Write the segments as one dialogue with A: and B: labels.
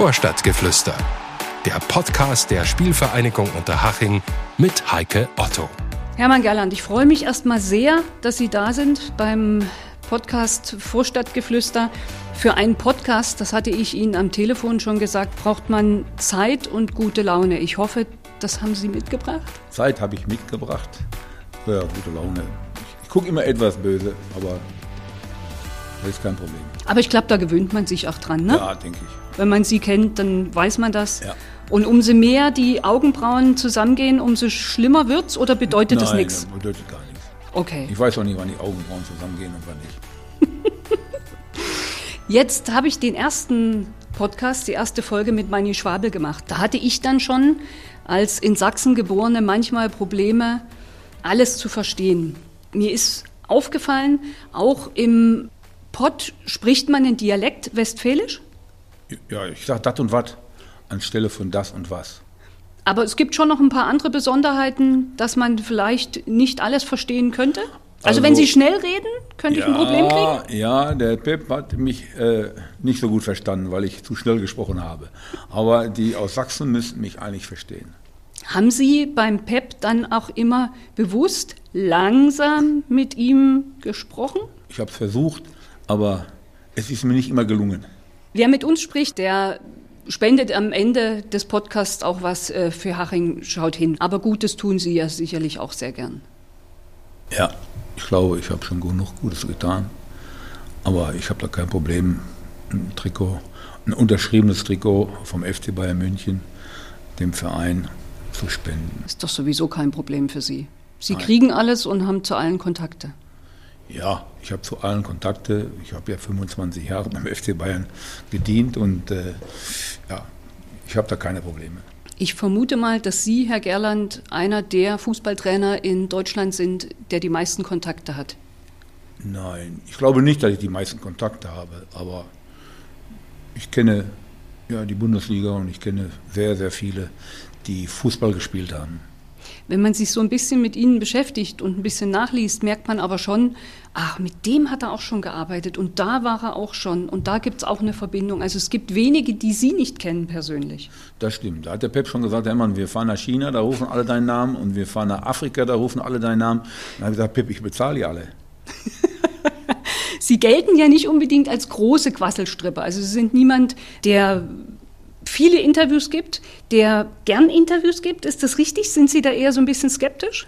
A: Vorstadtgeflüster. Der Podcast der Spielvereinigung Unterhaching mit Heike Otto.
B: Hermann Gerland, ich freue mich erstmal sehr, dass Sie da sind beim Podcast Vorstadtgeflüster. Für einen Podcast, das hatte ich Ihnen am Telefon schon gesagt, braucht man Zeit und gute Laune. Ich hoffe, das haben Sie mitgebracht.
C: Zeit habe ich mitgebracht. Ja, gute Laune. Ich, ich gucke immer etwas böse, aber das ist kein Problem.
B: Aber ich glaube, da gewöhnt man sich auch dran, ne?
C: Ja, denke ich.
B: Wenn man sie kennt, dann weiß man das.
C: Ja.
B: Und umso mehr die Augenbrauen zusammengehen, umso schlimmer wird's oder bedeutet das
C: Nein,
B: nichts?
C: bedeutet gar nichts.
B: Okay.
C: Ich weiß auch nicht, wann die Augenbrauen zusammengehen und wann nicht.
B: Jetzt habe ich den ersten Podcast, die erste Folge mit Manni Schwabel gemacht. Da hatte ich dann schon als in Sachsen geborene manchmal Probleme, alles zu verstehen. Mir ist aufgefallen, auch im Pott spricht man den Dialekt Westfälisch,
C: Ja, ich sage das und was anstelle von das und was.
B: aber es gibt schon noch ein paar andere Besonderheiten, dass man vielleicht nicht alles verstehen könnte. Also,
C: Also-
B: wenn Sie schnell reden, könnte ich ein Problem kriegen?
C: Ja, der Pep hat mich äh, nicht so gut verstanden, weil ich zu schnell gesprochen habe. Aber die aus Sachsen müssten mich eigentlich verstehen.
B: Haben Sie beim PEP dann auch immer bewusst langsam mit ihm gesprochen?
C: Ich habe es versucht, aber es ist mir nicht immer gelungen.
B: Wer mit uns spricht, der spendet am Ende des Podcasts auch was äh, für Haching schaut hin. Aber Gutes tun Sie ja sicherlich auch sehr gern.
C: Ja, ich glaube, ich habe schon genug Gutes getan. Aber ich habe da kein Problem, ein Trikot, ein unterschriebenes Trikot vom FC Bayern München, dem Verein, zu spenden.
B: Ist doch sowieso kein Problem für Sie. Sie
C: Nein.
B: kriegen alles und haben zu allen Kontakte.
C: Ja, ich habe zu allen Kontakte. Ich habe ja 25 Jahre beim FC Bayern gedient und äh, ja, ich habe da keine Probleme.
B: Ich vermute mal, dass Sie, Herr Gerland, einer der Fußballtrainer in Deutschland sind, der die meisten Kontakte hat.
C: Nein, ich glaube nicht, dass ich die meisten Kontakte habe, aber ich kenne ja die Bundesliga und ich kenne sehr, sehr viele, die Fußball gespielt haben.
B: Wenn man sich so ein bisschen mit ihnen beschäftigt und ein bisschen nachliest, merkt man aber schon, ach, mit dem hat er auch schon gearbeitet und da war er auch schon und da gibt es auch eine Verbindung. Also es gibt wenige, die Sie nicht kennen persönlich.
C: Das stimmt. Da hat der Pep schon gesagt, Hermann, wir fahren nach China, da rufen alle deinen Namen und wir fahren nach Afrika, da rufen alle deinen Namen. Dann habe ich gesagt, Pep, ich bezahle die alle.
B: Sie gelten ja nicht unbedingt als große Quasselstrippe. Also Sie sind niemand, der viele Interviews gibt, der gern Interviews gibt. Ist das richtig? Sind Sie da eher so ein bisschen skeptisch?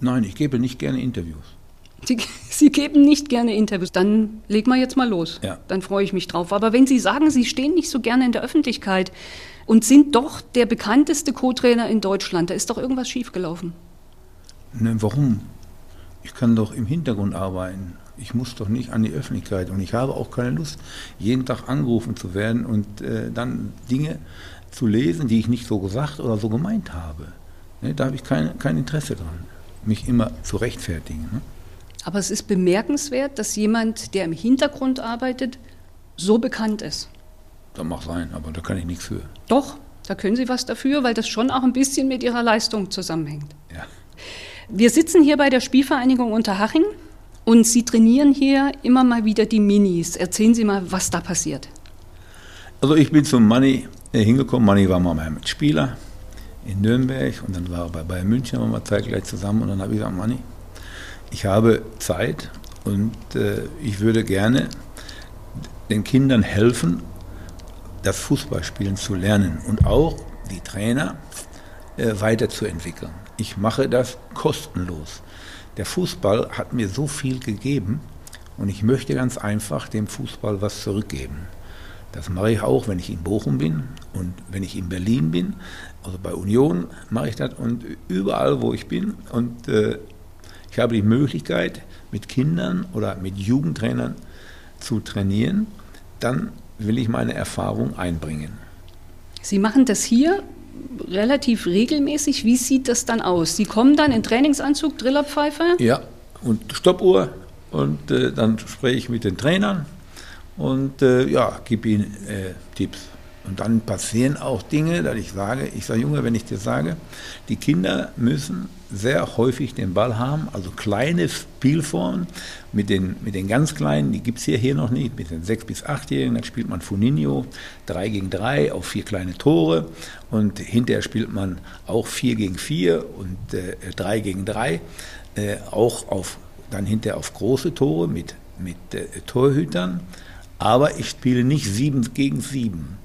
C: Nein, ich gebe nicht gerne Interviews.
B: Sie, Sie geben nicht gerne Interviews. Dann legen wir jetzt mal los.
C: Ja.
B: Dann freue ich mich drauf. Aber wenn Sie sagen, Sie stehen nicht so gerne in der Öffentlichkeit und sind doch der bekannteste Co-Trainer in Deutschland, da ist doch irgendwas schiefgelaufen.
C: Ne, warum? Ich kann doch im Hintergrund arbeiten. Ich muss doch nicht an die Öffentlichkeit und ich habe auch keine Lust, jeden Tag angerufen zu werden und äh, dann Dinge zu lesen, die ich nicht so gesagt oder so gemeint habe. Ne, da habe ich kein, kein Interesse dran, mich immer zu rechtfertigen. Ne?
B: Aber es ist bemerkenswert, dass jemand, der im Hintergrund arbeitet, so bekannt ist.
C: Das mag sein, aber da kann ich nichts für.
B: Doch, da können Sie was dafür, weil das schon auch ein bisschen mit Ihrer Leistung zusammenhängt.
C: Ja.
B: Wir sitzen hier bei der Spielvereinigung Unterhaching und Sie trainieren hier immer mal wieder die Minis. Erzählen Sie mal, was da passiert.
C: Also ich bin zum Manni äh, hingekommen. Manni war mal mein Spieler in Nürnberg und dann war er bei Bayern München, waren wir zeitgleich zusammen und dann habe ich gesagt, Manni, ich habe Zeit und äh, ich würde gerne den Kindern helfen, das Fußballspielen zu lernen und auch die Trainer äh, weiterzuentwickeln. Ich mache das kostenlos. Der Fußball hat mir so viel gegeben und ich möchte ganz einfach dem Fußball was zurückgeben. Das mache ich auch, wenn ich in Bochum bin und wenn ich in Berlin bin. Also bei Union mache ich das und überall, wo ich bin. Und äh, ich habe die Möglichkeit, mit Kindern oder mit Jugendtrainern zu trainieren. Dann will ich meine Erfahrung einbringen.
B: Sie machen das hier relativ regelmäßig. Wie sieht das dann aus? Sie kommen dann in Trainingsanzug, Drillerpfeife?
C: Ja, und Stoppuhr. Und äh, dann spreche ich mit den Trainern und äh, ja, gebe ihnen äh, Tipps. Und dann passieren auch Dinge, dass ich sage, ich sage, Junge, wenn ich dir sage, die Kinder müssen sehr häufig den Ball haben, also kleine Spielformen mit den, mit den ganz Kleinen, die gibt es hier, hier noch nicht, mit den 6- bis 8-Jährigen, dann spielt man Funinho 3 gegen 3 auf vier kleine Tore und hinterher spielt man auch 4 gegen 4 und äh, 3 gegen 3, äh, auch auf, dann hinterher auf große Tore mit, mit äh, Torhütern, aber ich spiele nicht 7 gegen 7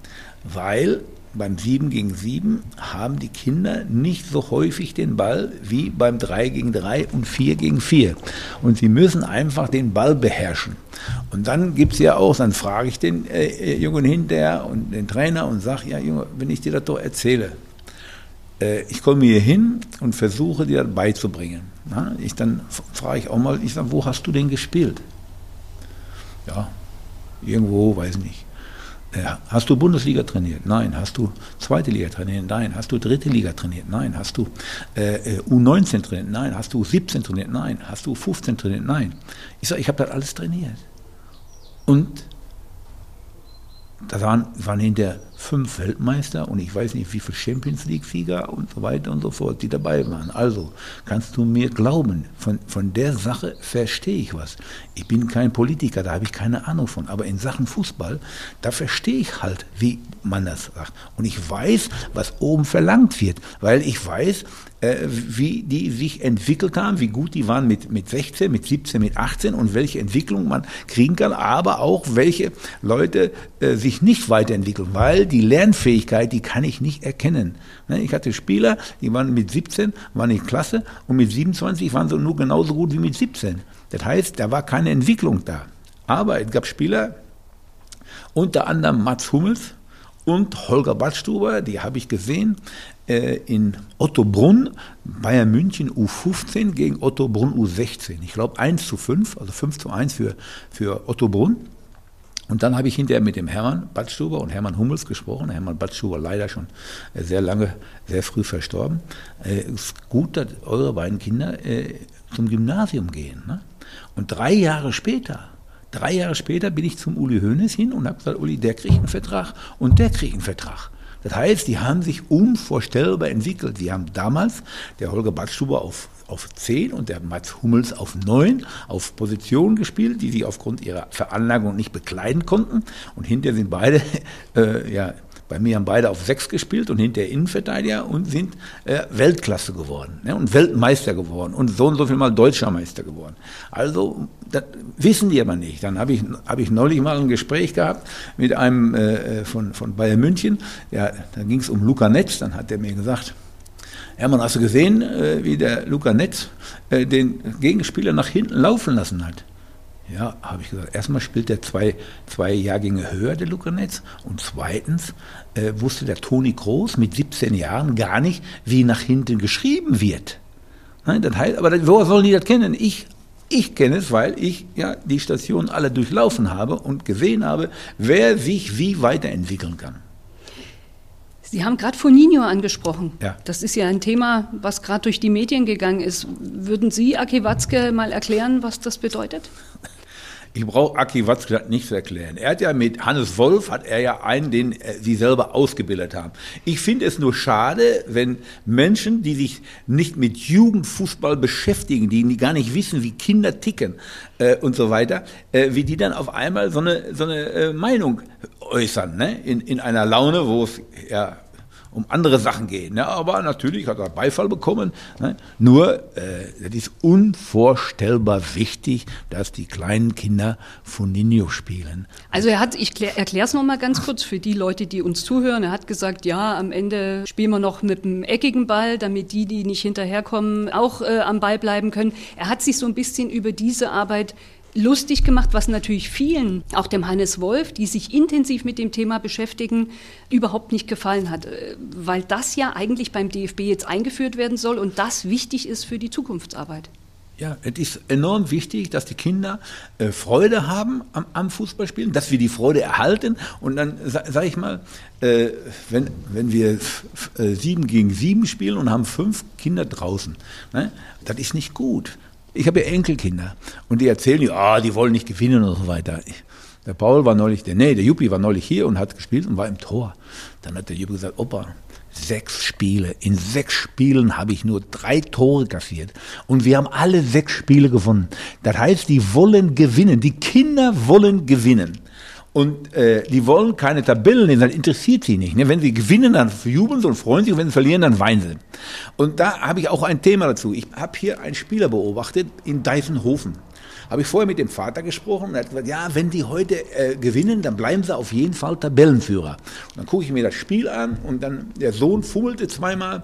C: weil beim 7 gegen 7 haben die Kinder nicht so häufig den Ball wie beim 3 gegen 3 und 4 gegen 4. Und sie müssen einfach den Ball beherrschen. Und dann gibt es ja auch, dann frage ich den äh, äh, Jungen hinterher und den Trainer und sage, ja Junge, wenn ich dir das doch erzähle, äh, ich komme hier hin und versuche dir das beizubringen. Na, ich, dann frage ich auch mal, ich sage, wo hast du denn gespielt? Ja, irgendwo, weiß nicht. Hast du Bundesliga trainiert? Nein. Hast du zweite Liga trainiert? Nein. Hast du dritte Liga trainiert? Nein. Hast du äh, U19 trainiert? Nein. Hast du 17 trainiert? Nein. Hast du 15 trainiert? Nein. Ich sage, ich habe das alles trainiert. Und da waren, waren hinter fünf Weltmeister und ich weiß nicht wie viele Champions League-Sieger und so weiter und so fort, die dabei waren. Also kannst du mir glauben, von, von der Sache verstehe ich was. Ich bin kein Politiker, da habe ich keine Ahnung von, aber in Sachen Fußball, da verstehe ich halt, wie man das sagt. Und ich weiß, was oben verlangt wird, weil ich weiß, wie die sich entwickelt haben, wie gut die waren mit, mit 16, mit 17, mit 18 und welche Entwicklung man kriegen kann, aber auch welche Leute äh, sich nicht weiterentwickeln, weil die Lernfähigkeit, die kann ich nicht erkennen. Ne, ich hatte Spieler, die waren mit 17, waren nicht klasse und mit 27 waren sie nur genauso gut wie mit 17. Das heißt, da war keine Entwicklung da. Aber es gab Spieler, unter anderem Mats Hummels, und Holger Badstuber, die habe ich gesehen, äh, in Ottobrunn, Bayern München U15 gegen Ottobrunn U16. Ich glaube 1 zu 5, also 5 zu 1 für, für Ottobrunn. Und dann habe ich hinterher mit dem Hermann Badstuber und Hermann Hummels gesprochen. Hermann Badstuber leider schon äh, sehr lange, sehr früh verstorben. Es äh, ist gut, dass eure beiden Kinder äh, zum Gymnasium gehen. Ne? Und drei Jahre später Drei Jahre später bin ich zum Uli Hoeneß hin und habe gesagt, Uli, der kriegt einen Vertrag und der kriegt einen Vertrag. Das heißt, die haben sich unvorstellbar entwickelt. Die haben damals, der Holger Badstuber auf, auf 10 und der Mats Hummels auf 9 auf Positionen gespielt, die sie aufgrund ihrer Veranlagung nicht bekleiden konnten. Und hinterher sind beide äh, ja, bei mir haben beide auf sechs gespielt und hinter Innenverteidiger und sind äh, Weltklasse geworden ne, und Weltmeister geworden und so und so viel mal Deutscher Meister geworden. Also das wissen die aber nicht. Dann habe ich, hab ich neulich mal ein Gespräch gehabt mit einem äh, von, von Bayern München. Ja, da ging es um Luca Netz. Dann hat er mir gesagt, Hermann, hast du gesehen, äh, wie der Luca Netz äh, den Gegenspieler nach hinten laufen lassen hat? Ja, habe ich gesagt. Erstmal spielt er zwei, zwei Jahrgänge höher, der Lukanetz. Und zweitens äh, wusste der Toni Groß mit 17 Jahren gar nicht, wie nach hinten geschrieben wird. Nein, das heißt, aber woher sollen die das kennen? Ich, ich kenne es, weil ich ja die Stationen alle durchlaufen habe und gesehen habe, wer sich wie weiterentwickeln kann.
B: Sie haben gerade Foninho angesprochen.
C: Ja.
B: Das ist ja ein Thema, was gerade durch die Medien gegangen ist. Würden Sie, Aki Watzke, mal erklären, was das bedeutet?
C: Ich brauche Aki Watzke nicht zu erklären. Er hat ja mit Hannes Wolf, hat er ja einen, den äh, sie selber ausgebildet haben. Ich finde es nur schade, wenn Menschen, die sich nicht mit Jugendfußball beschäftigen, die gar nicht wissen, wie Kinder ticken äh, und so weiter, äh, wie die dann auf einmal so eine, so eine äh, Meinung äußern, ne? in, in einer Laune, wo es ja um andere Sachen gehen. Ne? Aber natürlich hat er Beifall bekommen. Ne? Nur, äh, das ist unvorstellbar wichtig, dass die kleinen Kinder Funinho spielen.
B: Also er hat, ich erkläre es nochmal ganz kurz für die Leute, die uns zuhören. Er hat gesagt, ja, am Ende spielen wir noch mit einem eckigen Ball, damit die, die nicht hinterherkommen, auch äh, am Ball bleiben können. Er hat sich so ein bisschen über diese Arbeit lustig gemacht, was natürlich vielen, auch dem Hannes Wolf, die sich intensiv mit dem Thema beschäftigen, überhaupt nicht gefallen hat, äh, weil das ja eigentlich beim DFB jetzt eingeführt werden soll und das wichtig ist für die Zukunftsarbeit.
C: Ja, es ist enorm wichtig, dass die Kinder äh, Freude haben am, am, Fußballspielen, dass wir die Freude erhalten. Und dann sage ich mal, äh, wenn, wenn wir äh, sieben gegen sieben spielen und haben fünf Kinder draußen, ne, das ist nicht gut. Ich habe ja Enkelkinder und die erzählen, ja, die wollen nicht gewinnen und so weiter. Der Paul war neulich, der, nee, der Juppie war neulich hier und hat gespielt und war im Tor. Dann hat der Juppie gesagt, Opa, sechs Spiele. In sechs Spielen habe ich nur drei Tore kassiert. Und wir haben alle sechs Spiele gewonnen. Das heißt, die wollen gewinnen. Die Kinder wollen gewinnen. Und äh, die wollen keine Tabellen lesen, das interessiert sie nicht. Ne? Wenn sie gewinnen, dann jubeln sie und freuen sich, und wenn sie verlieren, dann weinen sie. Und da habe ich auch ein Thema dazu. Ich habe hier einen Spieler beobachtet in Deisenhofen. Habe ich vorher mit dem Vater gesprochen und er hat gesagt, ja, wenn die heute äh, gewinnen, dann bleiben sie auf jeden Fall Tabellenführer. Und dann gucke ich mir das Spiel an und dann der Sohn fummelte zweimal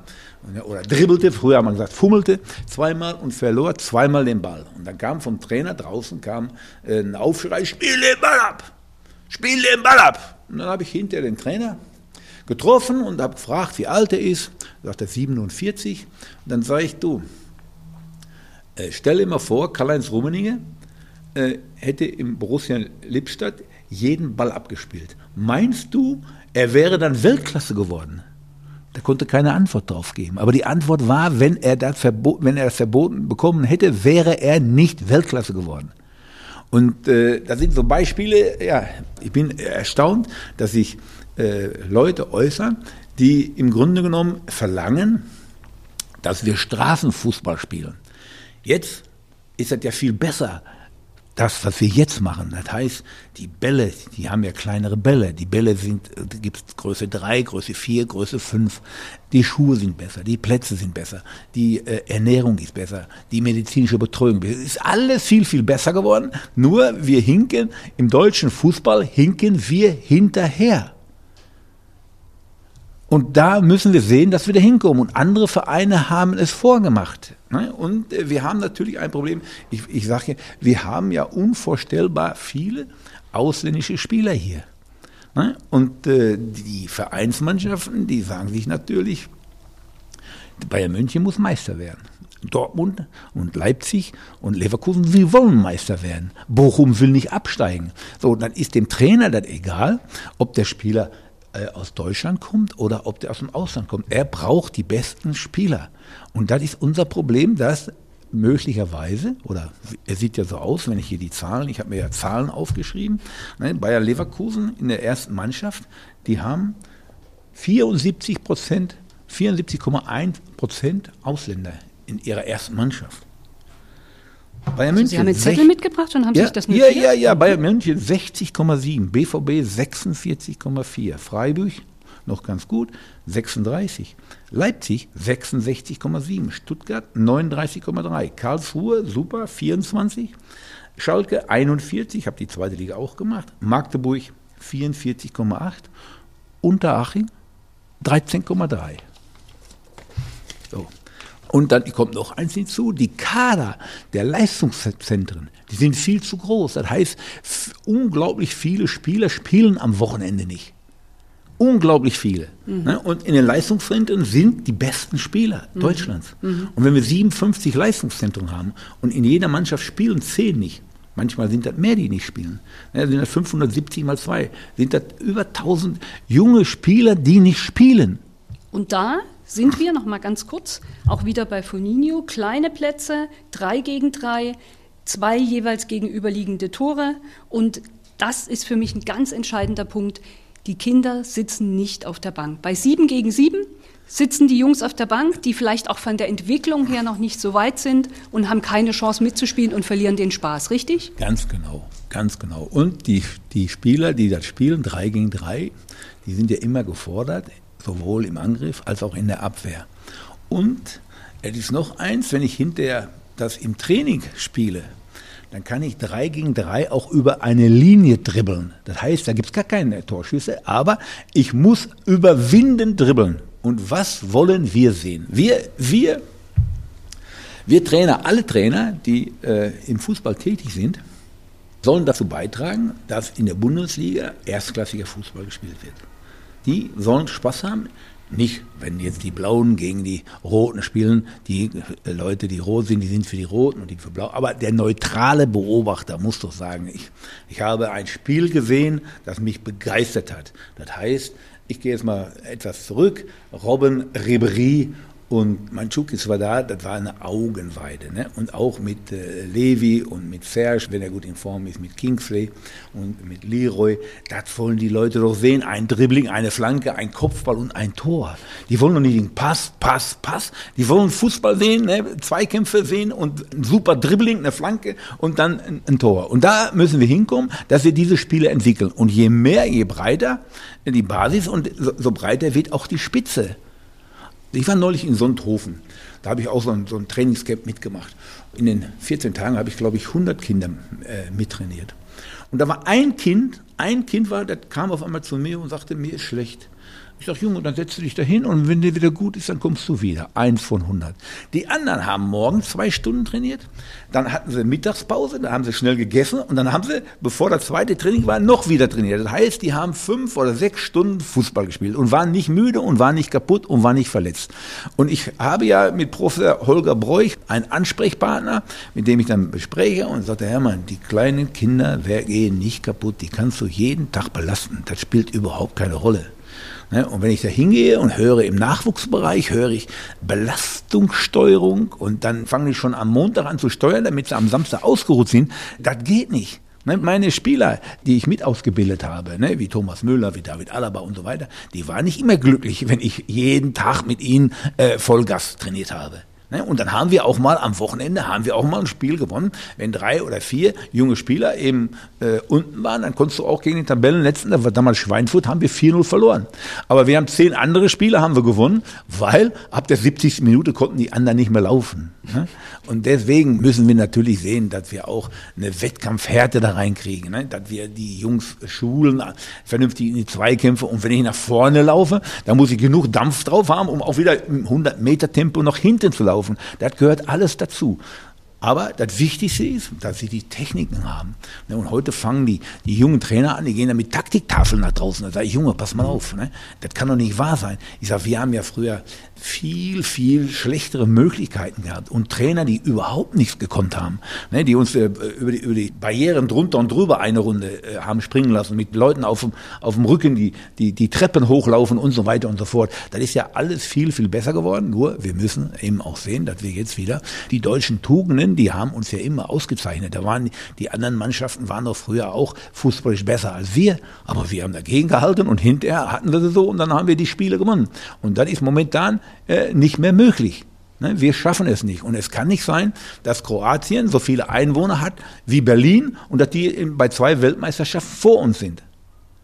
C: oder dribbelte, früher haben wir gesagt, fummelte zweimal und verlor zweimal den Ball. Und dann kam vom Trainer draußen kam äh, ein Aufschrei, spiel den Ball ab, spiel den Ball ab. Und dann habe ich hinter den Trainer getroffen und habe gefragt, wie alt er ist. Sagt er 47. Und dann sage ich, du, äh, stell dir mal vor, Karl-Heinz Rummenigge äh, hätte im Borussia Lippstadt jeden Ball abgespielt. Meinst du, er wäre dann Weltklasse geworden? Da konnte keine Antwort drauf geben. Aber die Antwort war, wenn er das, verboten, wenn er das verboten bekommen hätte, wäre er nicht Weltklasse geworden. Und äh, das sind so Beispiele, ja, ich bin erstaunt, dass sich äh, Leute äußern, die im Grunde genommen verlangen, dass wir Straßenfußball spielen. Jetzt ist das ja viel besser, das, was wir jetzt machen. Das heißt, die Bälle, die haben ja kleinere Bälle. Die Bälle sind, gibt es Größe 3, Größe 4, Größe 5. Die Schuhe sind besser, die Plätze sind besser, die äh, Ernährung ist besser, die medizinische Betreuung ist alles viel, viel besser geworden. Nur wir hinken, im deutschen Fußball hinken wir hinterher. Und da müssen wir sehen, dass wir da hinkommen. Und andere Vereine haben es vorgemacht. Ne? Und äh, wir haben natürlich ein Problem. Ich, ich sage, wir haben ja unvorstellbar viele ausländische Spieler hier. Ne? Und äh, die Vereinsmannschaften, die sagen sich natürlich, Bayern München muss Meister werden. Dortmund und Leipzig und Leverkusen, wir wollen Meister werden. Bochum will nicht absteigen. So, dann ist dem Trainer das egal, ob der Spieler aus Deutschland kommt oder ob der aus dem Ausland kommt. Er braucht die besten Spieler. Und das ist unser Problem, dass möglicherweise, oder es sieht ja so aus, wenn ich hier die Zahlen, ich habe mir ja Zahlen aufgeschrieben, ne, Bayer Leverkusen in der ersten Mannschaft, die haben 74 Prozent, 74,1 Prozent Ausländer in ihrer ersten Mannschaft.
B: Bayern München. Also Sie haben einen Zettel mitgebracht und haben
C: ja,
B: sich das
C: notiert? Ja, ja, ja. Bayern München 60,7, BVB 46,4, Freiburg noch ganz gut 36, Leipzig 66,7, Stuttgart 39,3, Karlsruhe super 24, Schalke 41, ich habe die zweite Liga auch gemacht, Magdeburg 44,8, Unteraching 13,3. Und dann kommt noch eins hinzu, die Kader der Leistungszentren, die sind viel zu groß. Das heißt, unglaublich viele Spieler spielen am Wochenende nicht. Unglaublich viele. Mhm. Und in den Leistungszentren sind die besten Spieler mhm. Deutschlands. Mhm. Und wenn wir 57 Leistungszentren haben und in jeder Mannschaft spielen 10 nicht, manchmal sind das mehr, die nicht spielen, ja, sind das 570 mal 2, sind das über 1000 junge Spieler, die nicht spielen.
B: Und da sind wir, noch mal ganz kurz, auch wieder bei Foninho. Kleine Plätze, drei gegen drei, zwei jeweils gegenüberliegende Tore. Und das ist für mich ein ganz entscheidender Punkt. Die Kinder sitzen nicht auf der Bank. Bei sieben gegen sieben sitzen die Jungs auf der Bank, die vielleicht auch von der Entwicklung her noch nicht so weit sind und haben keine Chance mitzuspielen und verlieren den Spaß, richtig?
C: Ganz genau, ganz genau. Und die, die Spieler, die das spielen, drei gegen drei, die sind ja immer gefordert, sowohl im Angriff als auch in der Abwehr. Und es ist noch eins, wenn ich hinterher das im Training spiele, dann kann ich drei gegen drei auch über eine Linie dribbeln. Das heißt, da gibt es gar keine Torschüsse, aber ich muss überwinden dribbeln. Und was wollen wir sehen? Wir, wir, wir Trainer, alle Trainer, die äh, im Fußball tätig sind, sollen dazu beitragen, dass in der Bundesliga erstklassiger Fußball gespielt wird die sollen Spaß haben. Nicht, wenn jetzt die Blauen gegen die Roten spielen, die äh, Leute, die rot sind, die sind für die Roten und die für Blau. Aber der neutrale Beobachter muss doch sagen, ich, ich habe ein Spiel gesehen, das mich begeistert hat. Das heißt, ich gehe jetzt mal etwas zurück, Robben, Ribéry Und Mandschukis war da, das war eine Augenweide. Ne? Und auch mit äh, Levi und mit Serge, wenn er gut in Form ist, mit Kingsley und mit Leroy. Das wollen die Leute doch sehen. Ein Dribbling, eine Flanke, ein Kopfball und ein Tor. Die wollen doch nicht den Pass, Pass, Pass. Die wollen Fußball sehen, ne? Zweikämpfe sehen und ein super Dribbling, eine Flanke und dann ein, ein Tor. Und da müssen wir hinkommen, dass wir diese Spiele entwickeln. Und je mehr, je breiter die Basis und so, so breiter wird auch die Spitze. Ich war neulich in Sonthofen. Da habe ich auch so ein, so ein Trainingscamp mitgemacht. In den 14 Tagen habe ich, glaube ich, 100 Kinder äh, mittrainiert. Und da war ein Kind, ein Kind war, das kam auf einmal zu mir und sagte, mir ist schlecht. Ich sage, Junge, dann setzt du dich da hin und wenn dir wieder gut ist, dann kommst du wieder. Eins von 100. Die anderen haben morgens zwei Stunden trainiert, dann hatten sie Mittagspause, dann haben sie schnell gegessen und dann haben sie, bevor das zweite Training war, noch wieder trainiert. Das heißt, die haben fünf oder sechs Stunden Fußball gespielt und waren nicht müde und waren nicht kaputt und waren nicht verletzt. Und ich habe ja mit Professor Holger Breuch einen Ansprechpartner, mit dem ich dann bespreche und sagte, Hermann, die kleinen Kinder gehen nicht kaputt, die kannst du jeden Tag belasten. Das spielt überhaupt keine Rolle. Ne? Und wenn ich da hingehe und höre im Nachwuchsbereich, höre ich Belastungssteuerung und dann fange ich schon am Montag an zu steuern, damit sie am Samstag ausgeruht sind. Das geht nicht. Ne? Meine Spieler, die ich mit ausgebildet habe, ne, wie Thomas Müller, wie David Alaba und so weiter, die waren nicht immer glücklich, wenn ich jeden Tag mit ihnen äh, Vollgas trainiert habe. Ne? Und dann haben wir auch mal am Wochenende haben wir auch mal ein Spiel gewonnen. Wenn drei oder vier junge Spieler eben äh, unten waren, dann konntest du auch gegen den Tabellenletzten, das war damals Schweinfurt, haben wir 4-0 verloren. Aber wir haben zehn andere Spiele haben wir gewonnen, weil ab der 70. Minute konnten die anderen nicht mehr laufen. Ne? Und deswegen müssen wir natürlich sehen, dass wir auch eine Wettkampfhärte da reinkriegen, ne? dass wir die Jungs schulen, vernünftig in die Zweikämpfe. Und wenn ich nach vorne laufe, dann muss ich genug Dampf drauf haben, um auch wieder im 100 Meter Tempo noch hinten zu laufen laufen. Das gehört alles dazu. Aber das Wichtigste ist, dass sie die Techniken haben. Ne, und heute fangen die, die jungen Trainer an, die gehen dann mit Taktiktafeln nach draußen. Da sage ich, Junge, pass mal auf. Ne? Das kann doch nicht wahr sein. Ich sage, wir haben ja früher viel, viel schlechtere Möglichkeiten gehabt und Trainer, die überhaupt nichts gekonnt haben, ne? die uns äh, über, die, über die Barrieren drunter und drüber eine Runde äh, haben springen lassen, mit Leuten auf dem, auf dem Rücken, die, die, die Treppen hochlaufen und so weiter und so fort. Das ist ja alles viel, viel besser geworden. Nur, wir müssen eben auch sehen, dass wir jetzt wieder die deutschen Tugenden die haben uns ja immer ausgezeichnet. Da waren die anderen Mannschaften waren doch früher auch fußballisch besser als wir, aber wir haben dagegen gehalten und hinterher hatten wir sie so und dann haben wir die Spiele gewonnen. Und das ist momentan äh, nicht mehr möglich. Ne, wir schaffen es nicht. Und es kann nicht sein, dass Kroatien so viele Einwohner hat wie Berlin und dass die bei zwei Weltmeisterschaften vor uns sind.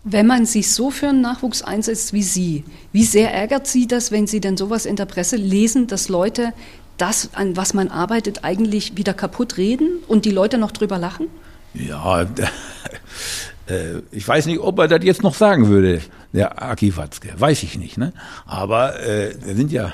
B: Wenn man sich so für einen Nachwuchs einsetzt wie Sie, wie sehr ärgert Sie das, wenn Sie denn sowas in der Presse lesen, dass Leute das, an was man arbeitet, eigentlich wieder kaputt reden und die Leute noch drüber lachen?
C: Ja, äh, ich weiß nicht, ob er das jetzt noch sagen würde, der Aki Watzke. Weiß ich nicht. Ne? Aber äh, sind ja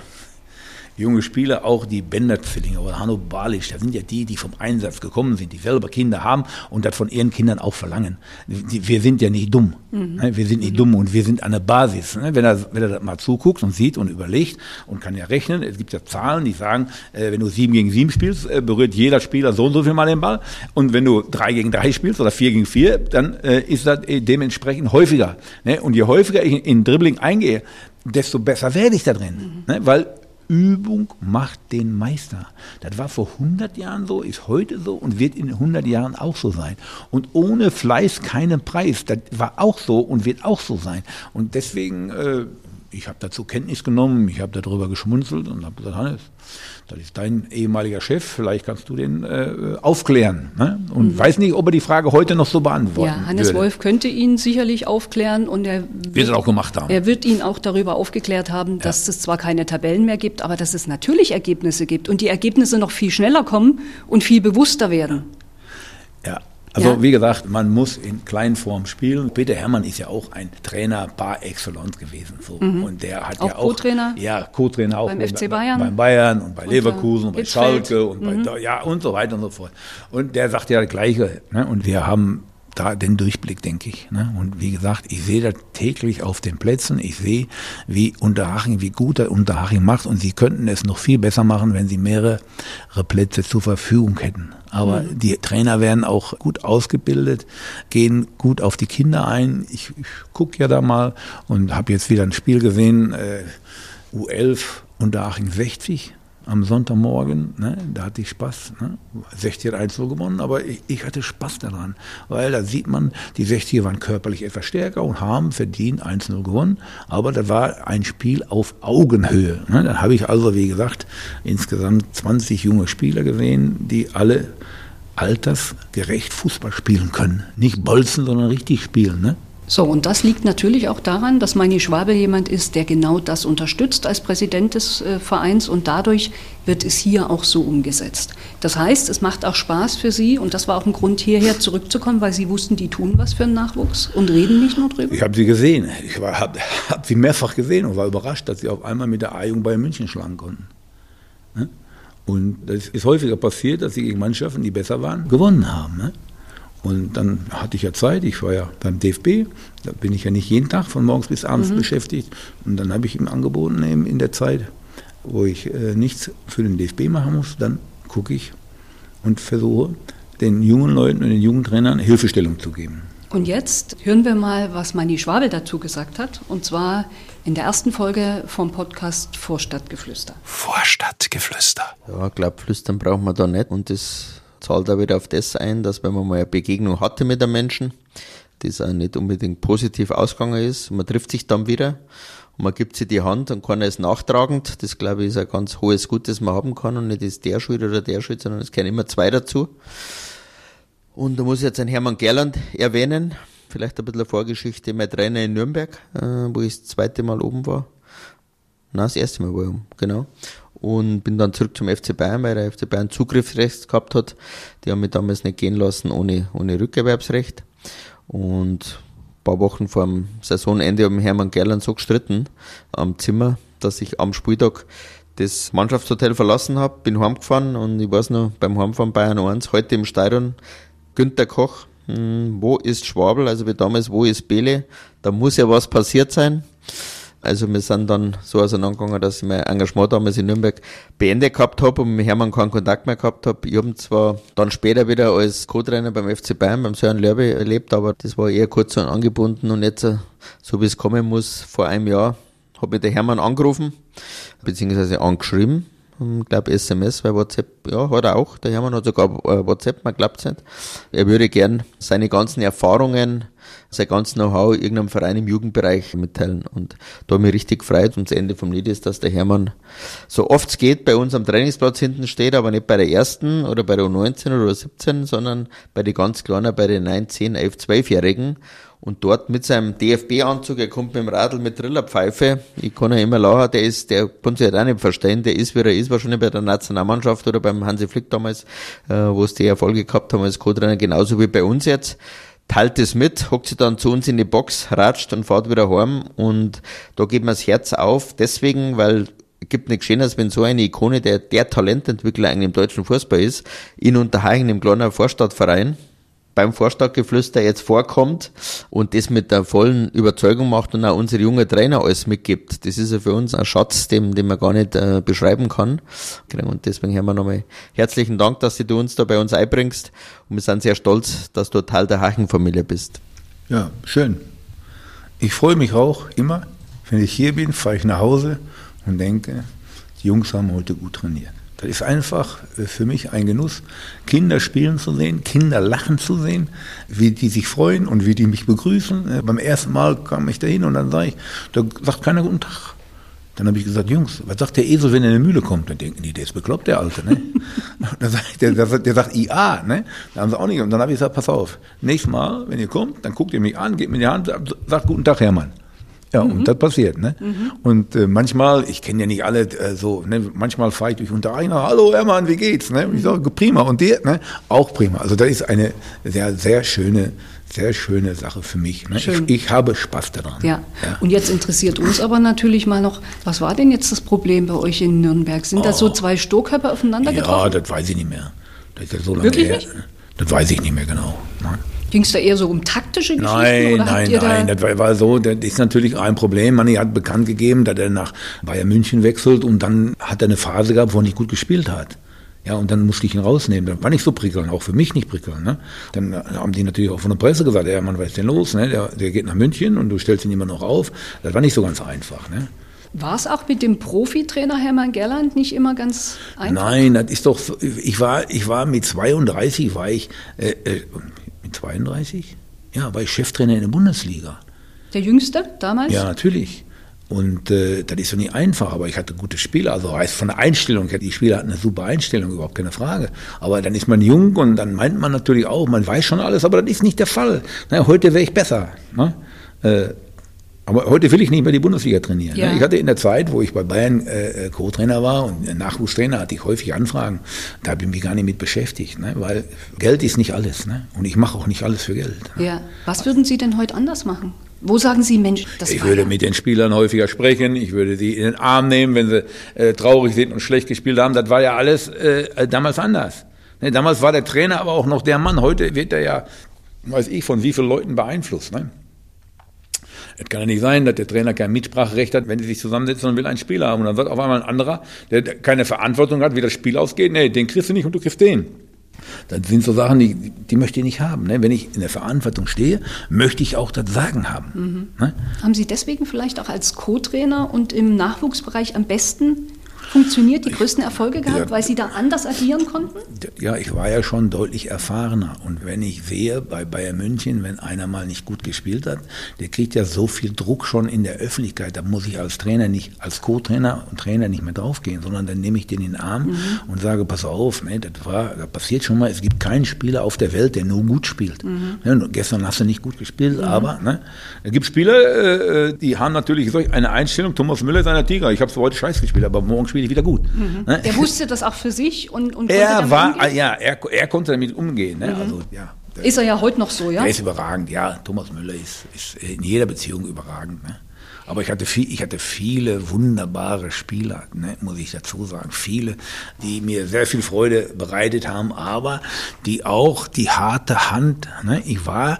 C: junge Spieler, auch die Bender-Zwillinge oder Hanno Balisch, das sind ja die, die vom Einsatz gekommen sind, die selber Kinder haben und das von ihren Kindern auch verlangen. Wir sind ja nicht dumm. Mhm. Wir sind nicht dumm und wir sind an der Basis. Ne? Wenn er, wenn er das mal zuguckt und sieht und überlegt und kann ja rechnen, es gibt ja Zahlen, die sagen, äh, wenn du sieben gegen sieben spielst, äh, berührt jeder Spieler so und so viel mal den Ball. Und wenn du drei gegen drei spielst oder vier gegen vier, dann äh, ist das dementsprechend häufiger. Ne? Und je häufiger ich in Dribbling eingehe, desto besser werde ich da drin. Mhm. Weil Übung macht den Meister. Das war vor 100 Jahren so, ist heute so und wird in 100 Jahren auch so sein. Und ohne Fleiß keinen Preis. Das war auch so und wird auch so sein. Und deswegen, äh, ich habe dazu Kenntnis genommen, ich habe darüber geschmunzelt und habe gesagt, Hannes, das ist dein ehemaliger Chef, vielleicht kannst du den äh, aufklären. Ne? Und mhm. weiß nicht, ob er die Frage heute noch so beantworten Ja,
B: Hannes
C: würde.
B: Wolf könnte ihn sicherlich aufklären und er
C: wird, wird auch gemacht haben.
B: Er wird ihn auch darüber aufgeklärt haben, dass ja. es zwar keine Tabellen mehr gibt, aber dass es natürlich Ergebnisse gibt und die Ergebnisse noch viel schneller kommen und viel bewusster werden.
C: Ja, also ja. wie gesagt, man muss in Kleinform spielen. Peter Hermann ist ja auch ein Trainer par excellence gewesen. So. Mhm. Und der hat
B: auch
C: ja auch
B: Co-Trainer.
C: Ja, Co-Trainer auch
B: beim FC Bayern.
C: Beim Bayern und bei und Leverkusen und bei Schalke und mhm. bei ja und so weiter und so fort. Und der sagt ja das Gleiche. Ne? Und wir haben da den Durchblick, denke ich. Ne? Und wie gesagt, ich sehe das täglich auf den Plätzen. Ich sehe, wie Unterhaching, wie gut der Unterhaching macht. Und sie könnten es noch viel besser machen, wenn sie mehrere Plätze zur Verfügung hätten. Aber mhm. die Trainer werden auch gut ausgebildet, gehen gut auf die Kinder ein. Ich, ich gucke ja da mal und habe jetzt wieder ein Spiel gesehen, äh, U11 und da Aching 60 am Sonntagmorgen, ne, da hatte ich Spaß. Ne? 60 hat 1 gewonnen, aber ich, ich, hatte Spaß daran, weil da sieht man, die 60er waren körperlich etwas stärker und haben verdient 1-0 gewonnen, aber das war ein Spiel auf Augenhöhe. Ne? Dann habe ich also, wie gesagt, insgesamt 20 junge Spieler gesehen, die alle altersgerecht Fußball spielen können. Nicht bolzen, sondern richtig spielen. Ne?
B: So, und das liegt natürlich auch daran, dass Manni Schwabe jemand ist, der genau das unterstützt als Präsident des äh, Vereins und dadurch wird es hier auch so umgesetzt. Das heißt, es macht auch Spaß für Sie und das war auch ein Grund, hierher zurückzukommen, weil Sie wussten, die tun was für den Nachwuchs und reden nicht nur drüber.
C: Ich habe sie gesehen. Ich habe hab sie mehrfach gesehen und war überrascht, dass sie auf einmal mit der A-Jung bei München schlagen konnten. Ne? Und das ist häufiger passiert, dass sie gegen Mannschaften, die besser waren, gewonnen haben. Und dann hatte ich ja Zeit, ich war ja beim DFB, da bin ich ja nicht jeden Tag von morgens bis abends mhm. beschäftigt. Und dann habe ich ihm angeboten, eben in der Zeit, wo ich äh, nichts für den DFB machen muss, dann gucke ich und versuche, den jungen Leuten und den jungen Trainern Hilfestellung zu geben.
B: Und jetzt hören wir mal, was Manni Schwabel dazu gesagt hat. Und zwar in der ersten Folge vom Podcast Vorstadtgeflüster.
A: Vorstadtgeflüster.
D: Ja, ich glaube, flüstern braucht man da nicht. Und das zahlt auch wieder auf das ein, dass wenn man mal eine Begegnung hatte mit einem Menschen, das auch nicht unbedingt positiv ausgegangen ist, man trifft sich dann wieder und man gibt sich die Hand und keiner ist nachtragend. Das glaube ich ist ein ganz hohes Gut, das man haben kann und nicht ist der schuld oder der schuld, sondern es gehören immer zwei dazu. Und da muss ich jetzt einen Hermann Gerland erwähnen, vielleicht ein bisschen eine Vorgeschichte, mein Trainer in Nürnberg, äh, wo ich das zweite Mal oben war. Nein, das erste Mal war ich oben, genau und bin dann zurück zum FC Bayern, weil der FC Bayern Zugriffsrecht gehabt hat. Die haben mich damals nicht gehen lassen ohne, ohne Rückerwerbsrecht. Und ein paar Wochen vor dem Saisonende haben Hermann Gerland so gestritten am Zimmer, dass ich am Spieltag das Mannschaftshotel verlassen habe, bin heimgefahren und ich weiß noch, beim Heimfahren Bayern 1, heute im Stadion, Günter Koch, hm, wo ist Schwabel, also wie damals, wo ist Bele, da muss ja was passiert sein. Also wir sind dann so auseinandergegangen, dass ich mein Engagement damals in Nürnberg beendet gehabt habe und mit Hermann keinen Kontakt mehr gehabt habe. Ich habe zwar dann später wieder als Co-Trainer beim FC Bayern, beim Sören Lörbe erlebt, aber das war eher kurz und angebunden und jetzt, so wie es kommen muss, vor einem Jahr habe ich der Hermann angerufen, beziehungsweise angeschrieben ich glaube SMS, weil WhatsApp, ja, hat er auch. Der Hermann hat sogar äh, WhatsApp, man glaubt es nicht. Er würde gern seine ganzen Erfahrungen, sein ganzes Know-how irgendeinem Verein im Jugendbereich mitteilen. Und da habe ich mich richtig gefreut. Und das Ende vom Lied ist, dass der Hermann so oft es geht bei uns am Trainingsplatz hinten steht, aber nicht bei der ersten oder bei der U19 oder U17, sondern bei den ganz Kleinen, bei den 9, 10, 11, 12-Jährigen und dort mit seinem DFB-Anzug, er kommt mit dem Radl mit Trillerpfeife, ich kann ja immer lachen, der ist, der kann sich halt auch nicht verstehen, der ist, wie er ist, wahrscheinlich bei der Nationalmannschaft oder beim Hansi Flick damals, äh, wo es die Erfolge gehabt haben als Co-Trainer, genauso wie bei uns jetzt teilt es mit, hockt sich dann zu uns in die Box, ratscht und fährt wieder heim und da geht mir das Herz auf, deswegen, weil gibt nichts Schöneres, wenn so eine Ikone, der der Talententwickler eigentlich im deutschen Fußball ist, in Unterhaching im kleinen Vorstadtverein, beim Vorstadtgeflüster jetzt vorkommt und das mit der vollen Überzeugung macht und auch unsere junge Trainer alles mitgibt. Das ist ja für uns ein Schatz, den, den man gar nicht äh, beschreiben kann. Genau, und deswegen haben wir nochmal herzlichen Dank, dass du uns da bei uns einbringst und wir sind sehr stolz, dass du Teil der Hachenfamilie bist.
C: Ja, schön. Ich freue mich auch immer, wenn ich hier bin, fahre ich nach Hause und denke, die Jungs haben heute gut trainiert. Das ist einfach äh, für mich ein Genuss, Kinder spielen zu sehen, Kinder lachen zu sehen, wie die sich freuen und wie die mich begrüßen. Äh, beim ersten Mal kam ich da hin und dann sage ich, da sagt keiner guten Tag. Dann habe ich gesagt, Jungs, was sagt der Esel, wenn er in eine Mühle kommt? Dann denken die, der ist bekloppt, der Alte. Ne? dann sag ich, der, der, der, sagt IA, ne? Da haben sie auch nicht. Und dann habe ich gesagt, pass auf, nächstes Mal, wenn ihr kommt, dann guckt ihr mich an, gebt mir die Hand, sagt guten Tag, Hermann. Ja, mhm. und das passiert. Ne? Mhm. Und äh, manchmal, ich kenne ja nicht alle äh, so, ne? manchmal fahre ich durch unter einer, hallo Hermann, wie geht's? Ne? Und ich sage, prima. Und dir? Ne? Auch prima. Also das ist eine sehr, sehr schöne, sehr schöne Sache für mich. Ne? Ich, ich, habe Spaß daran.
B: Ja. ja. Und jetzt interessiert uns aber natürlich mal noch, was war denn jetzt das Problem bei euch in Nürnberg? Sind oh. da so oh. zwei Stoßkörper aufeinander
C: ja,
B: getroffen?
C: Ja, das weiß ich nicht mehr. Das ist ja so lange
B: Wirklich
C: her.
B: Nicht?
C: Das weiß ich nicht mehr genau. Nein.
B: Ging es da eher so um taktische Geschichten?
C: Nein, nein, nein. Da das war, so, das ist natürlich ein Problem. Man hat bekannt gegeben, dass er nach Bayern München wechselt und dann hat er eine Phase gehabt, wo er nicht gut gespielt hat. Ja, und dann musste ich ihn rausnehmen. Das war nicht so prickelnd, auch für mich nicht prickelnd. Ne? Dann haben die natürlich auch von der Presse gesagt, ja, man, was ist denn los? Ne? Der, der geht nach München und du stellst ihn immer noch auf. Das war nicht so ganz einfach. Ne?
B: War es auch mit dem Profitrainer Hermann Gerland nicht immer ganz einfach?
C: Nein, das ist doch, ich war, ich war mit 32, war ich, äh, äh, mit 32? Ja, war ich Cheftrainer in der Bundesliga.
B: Der Jüngste damals?
C: Ja, natürlich. Und äh, das ist doch nicht einfach, aber ich hatte gute Spieler. Also heißt von der Einstellung, die Spieler hatten eine super Einstellung, überhaupt keine Frage. Aber dann ist man jung und dann meint man natürlich auch, man weiß schon alles, aber das ist nicht der Fall. Na, heute wäre ich besser. Ne? Äh, aber heute will ich nicht mehr die Bundesliga trainieren. Ne?
B: Ja.
C: Ich hatte in der Zeit, wo ich bei Bayern äh, Co-Trainer war und Nachwuchstrainer, hatte ich häufig Anfragen. Da habe ich mich gar nicht mit beschäftigt, ne? weil Geld ist nicht alles. Ne? Und ich mache auch nicht alles für Geld. Ne?
B: Ja. Was würden Sie denn heute anders machen? Wo sagen Sie, Mensch, das
C: Ich würde mit den Spielern häufiger sprechen, ich würde sie in den Arm nehmen, wenn sie äh, traurig sind und schlecht gespielt haben. Das war ja alles äh, damals anders. Ne, damals war der Trainer aber auch noch der Mann. Heute wird er ja, weiß ich, von wie vielen Leuten beeinflusst. Ne? Es kann ja nicht sein, dass der Trainer kein Mitspracherecht hat, wenn sie sich zusammensetzen und will einen Spieler haben. Und dann sagt auf einmal ein anderer, der keine Verantwortung hat, wie das Spiel ausgeht, nee, den kriegst du nicht und du kriegst den. Das sind so Sachen, die, die möchte ich nicht haben. Ne? Wenn ich in der Verantwortung stehe, möchte ich auch das Sagen haben. Ne?
B: Haben Sie deswegen vielleicht auch als Co-Trainer und im Nachwuchsbereich am besten funktioniert, die größten Erfolge gehabt,
C: Ja.
B: weil Sie da anders agieren konnten?
C: Ja, ich war ja schon deutlich erfahrener. Und wenn ich sehe, bei Bayern München, wenn einer mal nicht gut gespielt hat, der kriegt ja so viel Druck schon in der Öffentlichkeit. Da muss ich als Trainer nicht, als Co-Trainer und Trainer nicht mehr draufgehen, sondern dann nehme ich den in den Arm und sage, pass auf, ne, das war, das passiert schon mal, es gibt keinen Spieler auf der Welt, der nur gut spielt. Ne, gestern hast du nicht gut gespielt, aber ne, es gibt Spieler, äh, die haben natürlich eine Einstellung. Thomas Müller ist einer Tiger. Ich habe heute scheiß gespielt, aber morgen spiele wieder gut. Ne?
B: Der wusste das auch für sich und, und
C: Er war,
B: umgehen?
C: ja, er, er konnte damit umgehen. Ne? Also, ja,
B: Ist er ja heute noch so, ja?
C: der ist überragend. Ja, Thomas Müller ist, ist in jeder Beziehung überragend. Ne? Aber ich hatte, viel, ich hatte viele wunderbare Spieler, ne, muss ich dazu sagen. Viele, die mir sehr viel Freude bereitet haben, aber die auch die harte Hand, ne, ich war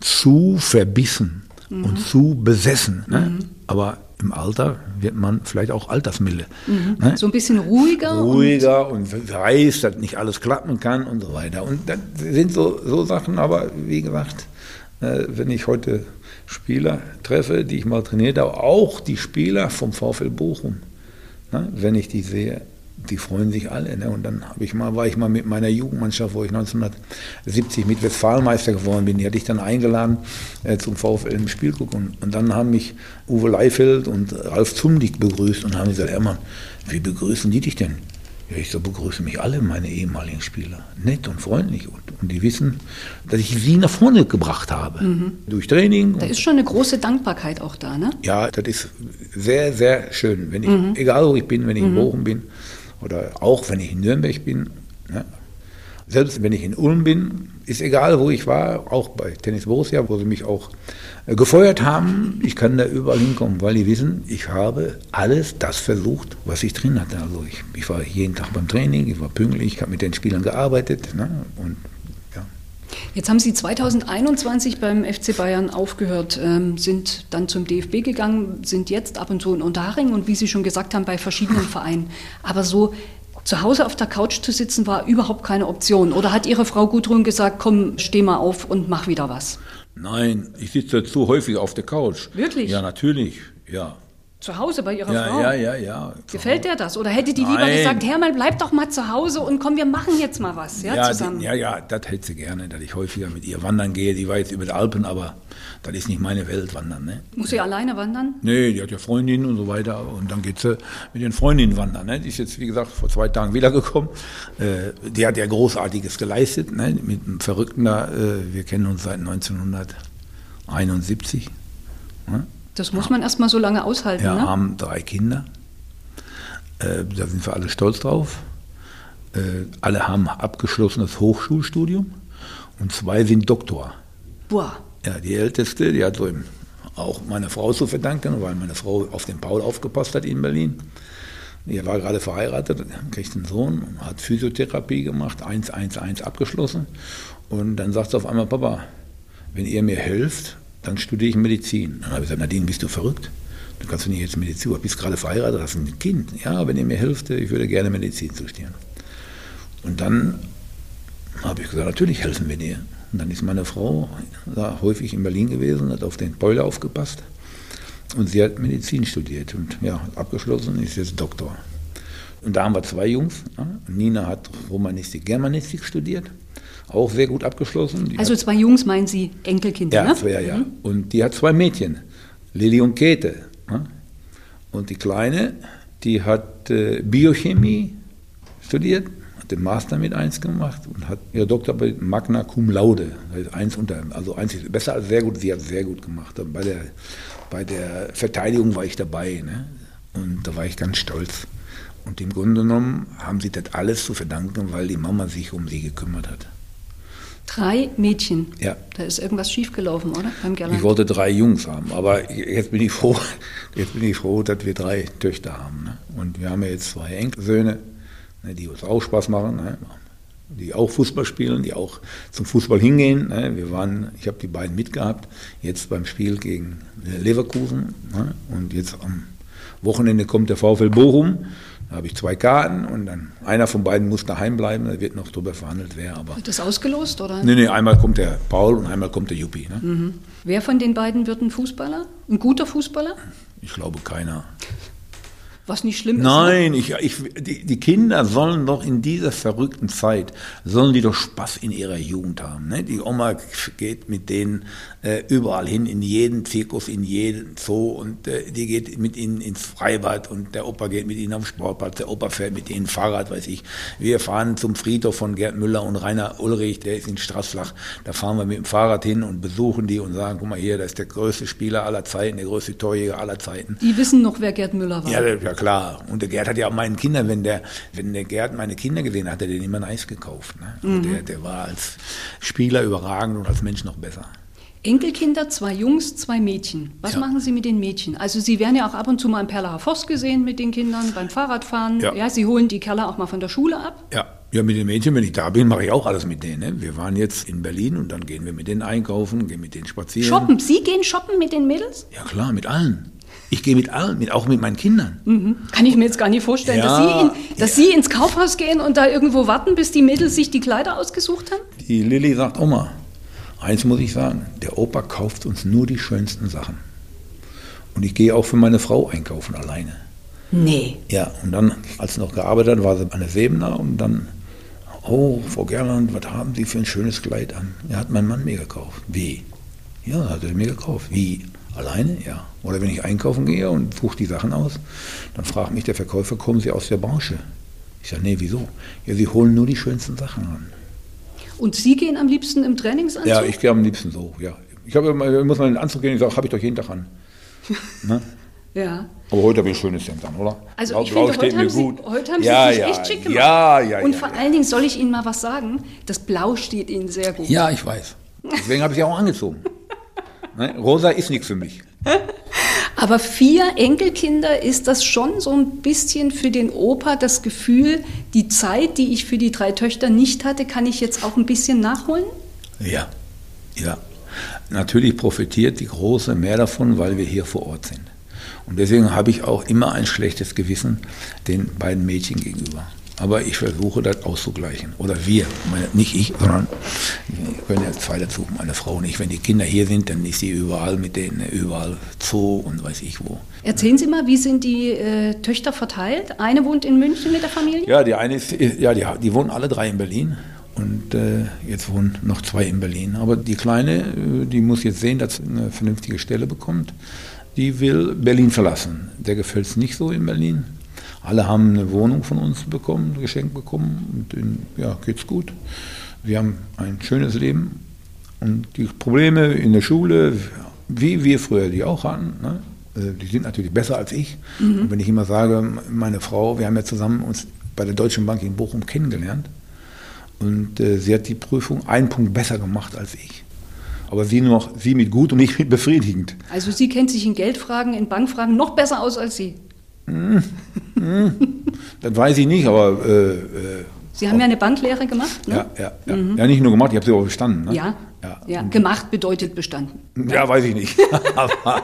C: zu verbissen und zu besessen. Ne? Aber im Alter wird man vielleicht auch altersmilde. Ne?
B: So ein bisschen ruhiger.
C: ruhiger und, weiß, dass nicht alles klappen kann und so weiter. Und das sind so, so Sachen, aber wie gesagt, äh, wenn ich heute Spieler treffe, die ich mal trainiert habe, auch die Spieler vom VfL Bochum, ne, wenn ich die sehe, die freuen sich alle. Ne? Und dann habe ich mal, war ich mal mit meiner Jugendmannschaft, wo ich 1970 mit Westfalenmeister geworden bin, die hatte ich dann eingeladen äh, zum VfL im Spiel gucken. Und, und dann haben mich Uwe Leifeld und Ralf Zumdick begrüßt und haben gesagt, Hermann, wie begrüßen die dich denn? Ja, ich so begrüße mich alle meine ehemaligen Spieler. Nett und freundlich. Und, und die wissen, dass ich sie nach vorne gebracht habe. Durch Training.
B: Da ist schon eine große Dankbarkeit auch da, ne?
C: ja, das ist sehr, sehr schön. Wenn ich, egal wo ich bin, wenn ich in Bochum bin oder auch wenn ich in Nürnberg bin, ne, selbst wenn ich in Ulm bin, ist egal, wo ich war, auch bei Tennis Borussia, wo sie mich auch äh, gefeuert haben, ich kann da überall hinkommen, weil die wissen, ich habe alles das versucht, was ich drin hatte. Also ich, ich war jeden Tag beim Training, ich war pünktlich, ich habe mit den Spielern gearbeitet ne, und.
B: Jetzt haben Sie 2021 beim FC Bayern aufgehört, ähm, sind dann zum DFB gegangen, sind jetzt ab und zu in Unterhaching und wie Sie schon gesagt haben, bei verschiedenen Vereinen. Aber so zu Hause auf der Couch zu sitzen war überhaupt keine Option. Oder hat Ihre Frau Gudrun gesagt, komm, steh mal auf und mach wieder was?
C: Nein, ich sitze zu häufig auf der Couch.
B: Wirklich?
C: Ja, natürlich, ja.
B: Zu Hause bei Ihrer
C: Ja,
B: Frau?
C: ja, ja, ja.
B: Gefällt dir das? Oder hätte die lieber
C: Nein.
B: gesagt, Hermann, bleib doch mal zu Hause und komm, wir machen jetzt mal was, ja,
C: Ja,
B: zusammen?
C: die, ja, ja, das hätte sie gerne, dass ich häufiger mit ihr wandern gehe. Die war jetzt über die Alpen, aber das ist nicht meine Welt, wandern. Ne?
B: Muss sie alleine wandern?
C: Nee, die hat ja Freundinnen und so weiter. Und dann geht sie mit den Freundinnen wandern. Ne? Die ist jetzt, wie gesagt, vor zwei Tagen wiedergekommen. Äh, die hat ja Großartiges geleistet. Ne? Mit einem Verrückten da. Äh, wir kennen uns seit 1971. Ne?
B: Das muss man erst mal so lange aushalten,
C: Ja,
B: ne?
C: haben drei Kinder. Äh, da sind wir alle stolz drauf. Äh, alle haben abgeschlossenes Hochschulstudium und zwei sind Doktor.
B: Boah.
C: Ja, die älteste, die hat so im, auch meine Frau zu verdanken, weil meine Frau auf den Paul aufgepasst hat in Berlin. Die war gerade verheiratet, kriegt einen Sohn, hat Physiotherapie gemacht, 111 abgeschlossen. Und dann sagt sie auf einmal, Papa, wenn ihr mir helft, dann studiere ich Medizin. Dann habe ich gesagt, Nadine, bist du verrückt? Du kannst doch nicht jetzt Medizin, du bist gerade verheiratet, hast ein Kind. Ja, wenn ihr mir helft, ich würde gerne Medizin studieren. Und dann habe ich gesagt, natürlich helfen wir dir. Und dann ist meine Frau da häufig in Berlin gewesen, hat auf den Boiler aufgepasst. Und sie hat Medizin studiert und ja, abgeschlossen, ist jetzt Doktor. Und da haben wir zwei Jungs. Nina hat Romanistik, Germanistik studiert, auch sehr gut abgeschlossen. Die
B: also zwei Jungs meinen Sie Enkelkinder,
C: ja,
B: ne?
C: Zwei, ja, mhm. Und die hat zwei Mädchen, Lilly und Käthe. Ja. Und die Kleine, die hat äh, Biochemie studiert, hat den Master mit eins gemacht und hat ihr Doktor bei Magna Cum Laude. Eins unter, also eins ist besser als sehr gut, sie hat sehr gut gemacht. Bei der, bei der Verteidigung war ich dabei. Ne? Und da war ich ganz stolz. Und im Grunde genommen haben sie das alles zu verdanken, weil die Mama sich um sie gekümmert hat.
B: Drei Mädchen.
C: Ja.
B: Da ist irgendwas schiefgelaufen, oder?
C: Beim Ich wollte drei Jungs haben, aber jetzt bin ich froh, jetzt bin ich froh, dass wir drei Töchter haben. Ne? Und wir haben ja jetzt zwei Enkelsöhne, ne, die uns auch Spaß machen, ne? die auch Fußball spielen, die auch zum Fußball hingehen. Ne? Wir waren, ich habe die beiden mitgehabt, jetzt beim Spiel gegen Leverkusen ne? und jetzt am Wochenende kommt der VfL Bochum da habe ich zwei Karten und dann einer von beiden muss daheim bleiben. Da wird noch drüber verhandelt, wer. Aber
B: wird das ausgelost oder?
C: Nee, nee, einmal kommt der Paul und einmal kommt der Juppie. Ne?
B: Mhm. Wer von den beiden wird ein Fußballer? Ein guter Fußballer?
C: Ich glaube keiner.
B: Was nicht schlimm
C: Nein, ist. Nein, ich, ich, die, die, Kinder sollen doch in dieser verrückten Zeit, sollen die doch Spaß in ihrer Jugend haben. Ne? Die Oma geht mit denen äh, überall hin, in jeden Zirkus, in jeden Zoo und äh, die geht mit ihnen ins Freibad und der Opa geht mit ihnen am Sportplatz, der Opa fährt mit ihnen Fahrrad, weiß ich. Wir fahren zum Friedhof von Gerd Müller und Rainer Ulrich, der ist in Straßflach. Da fahren wir mit dem Fahrrad hin und besuchen die und sagen, guck mal hier, das ist der größte Spieler aller Zeiten, der größte Torjäger aller Zeiten.
B: Die wissen noch, wer Gerd Müller war.
C: Ja, ja klar. Und der Gerd hat ja auch meinen Kindern, wenn der, wenn der Gerd meine Kinder gesehen hat, hat er den immer ein Eis gekauft. Ne? Mhm. Der, der war als Spieler überragend und als Mensch noch besser.
B: Enkelkinder, zwei Jungs, zwei Mädchen. Was ja. machen Sie mit den Mädchen? Also Sie werden ja auch ab und zu mal im Perlacher Voss gesehen mit den Kindern beim Fahrradfahren. Ja. ja. Sie holen die Kerle auch mal von der Schule ab.
C: Ja. Ja, mit den Mädchen, wenn ich da bin, mache ich auch alles mit denen. Ne? Wir waren jetzt in Berlin und dann gehen wir mit denen einkaufen, gehen mit denen spazieren.
B: Shoppen? Sie gehen shoppen mit den Mädels?
C: Ja klar, mit allen. Ich gehe mit allen, mit, auch mit meinen Kindern.
B: Mhm. Kann ich mir jetzt gar nicht vorstellen, ja, dass, Sie, in, dass ja. Sie ins Kaufhaus gehen und da irgendwo warten, bis die Mädels sich die Kleider ausgesucht haben?
C: Die Lilly sagt, Oma, Eins muss ich sagen, der Opa kauft uns nur die schönsten Sachen. Und ich gehe auch für meine Frau einkaufen alleine.
B: Nee.
C: Ja, und dann, als sie noch gearbeitet hat, war sie an der Sebener und dann, oh, Frau Gerland, was haben Sie für ein schönes Kleid an? Ja, hat mein Mann mir gekauft. Wie? Ja, hat er mir gekauft. Wie? Alleine? Ja. Oder wenn ich einkaufen gehe und suche die Sachen aus, dann fragt mich der Verkäufer, kommen Sie aus der Branche? Ich sage, nee, wieso? Ja, Sie holen nur die schönsten Sachen an.
B: Und Sie gehen am liebsten im Trainingsanzug?
C: Ja, ich gehe am liebsten so, ja. Ich, hab, ich muss mal in den Anzug gehen, ich sage, habe ich doch jeden Tag an.
B: Ne? Ja.
C: Aber heute habe ich ein schönes Hemd an, oder?
B: Also Blau, ich finde, heute haben, Sie, heute haben
C: ja,
B: Sie sich
C: ja,
B: echt schick gemacht.
C: Ja, ja,
B: Und vor allen Dingen soll ich Ihnen mal was sagen, das Blau steht Ihnen sehr gut.
C: Ja, ich weiß. Deswegen habe ich sie auch angezogen. Ne? Rosa ist nichts für mich.
B: Aber vier Enkelkinder ist das schon so ein bisschen für den Opa das Gefühl, die Zeit, die ich für die drei Töchter nicht hatte, kann ich jetzt auch ein bisschen nachholen?
C: Ja, ja. Natürlich profitiert die Große mehr davon, weil wir hier vor Ort sind. Und deswegen habe ich auch immer ein schlechtes Gewissen den beiden Mädchen gegenüber. Aber ich versuche das auszugleichen. Oder wir, meine, nicht ich, sondern wir können ja zwei dazu, meine Frau und ich. Wenn die Kinder hier sind, dann ist sie überall mit denen, überall Zoo und weiß ich wo.
B: Erzählen Sie mal, wie sind die äh, Töchter verteilt? Eine wohnt in München mit der Familie?
C: Ja, die eine ist, ja, die, die wohnen alle drei in Berlin. Und äh, jetzt wohnen noch zwei in Berlin. Aber die Kleine, äh, die muss jetzt sehen, dass sie eine vernünftige Stelle bekommt. Die will Berlin verlassen. Der gefällt es nicht so in Berlin. Alle haben eine Wohnung von uns bekommen, geschenkt bekommen und denen, ja, geht's gut. Wir haben ein schönes Leben und die Probleme in der Schule, wie wir früher die auch hatten, ne, äh, die sind natürlich besser als ich. Mhm. Und wenn ich immer sage, meine Frau, wir haben ja zusammen uns bei der Deutschen Bank in Bochum kennengelernt und äh, sie hat die Prüfung einen Punkt besser gemacht als ich. Aber sie noch, sie mit gut und ich mit befriedigend.
B: Also sie kennt sich in Geldfragen, in Bankfragen noch besser aus als Sie. Hm,
C: hm, das weiß ich nicht, aber. Äh, äh,
B: Sie haben ja eine Banklehre gemacht,
C: ne? Ja, ja, ja. Mhm. ja nicht nur gemacht, ich habe sie auch bestanden. Ne?
B: Ja, ja. ja. Gemacht bedeutet bestanden.
C: Ja, weiß ich nicht. aber,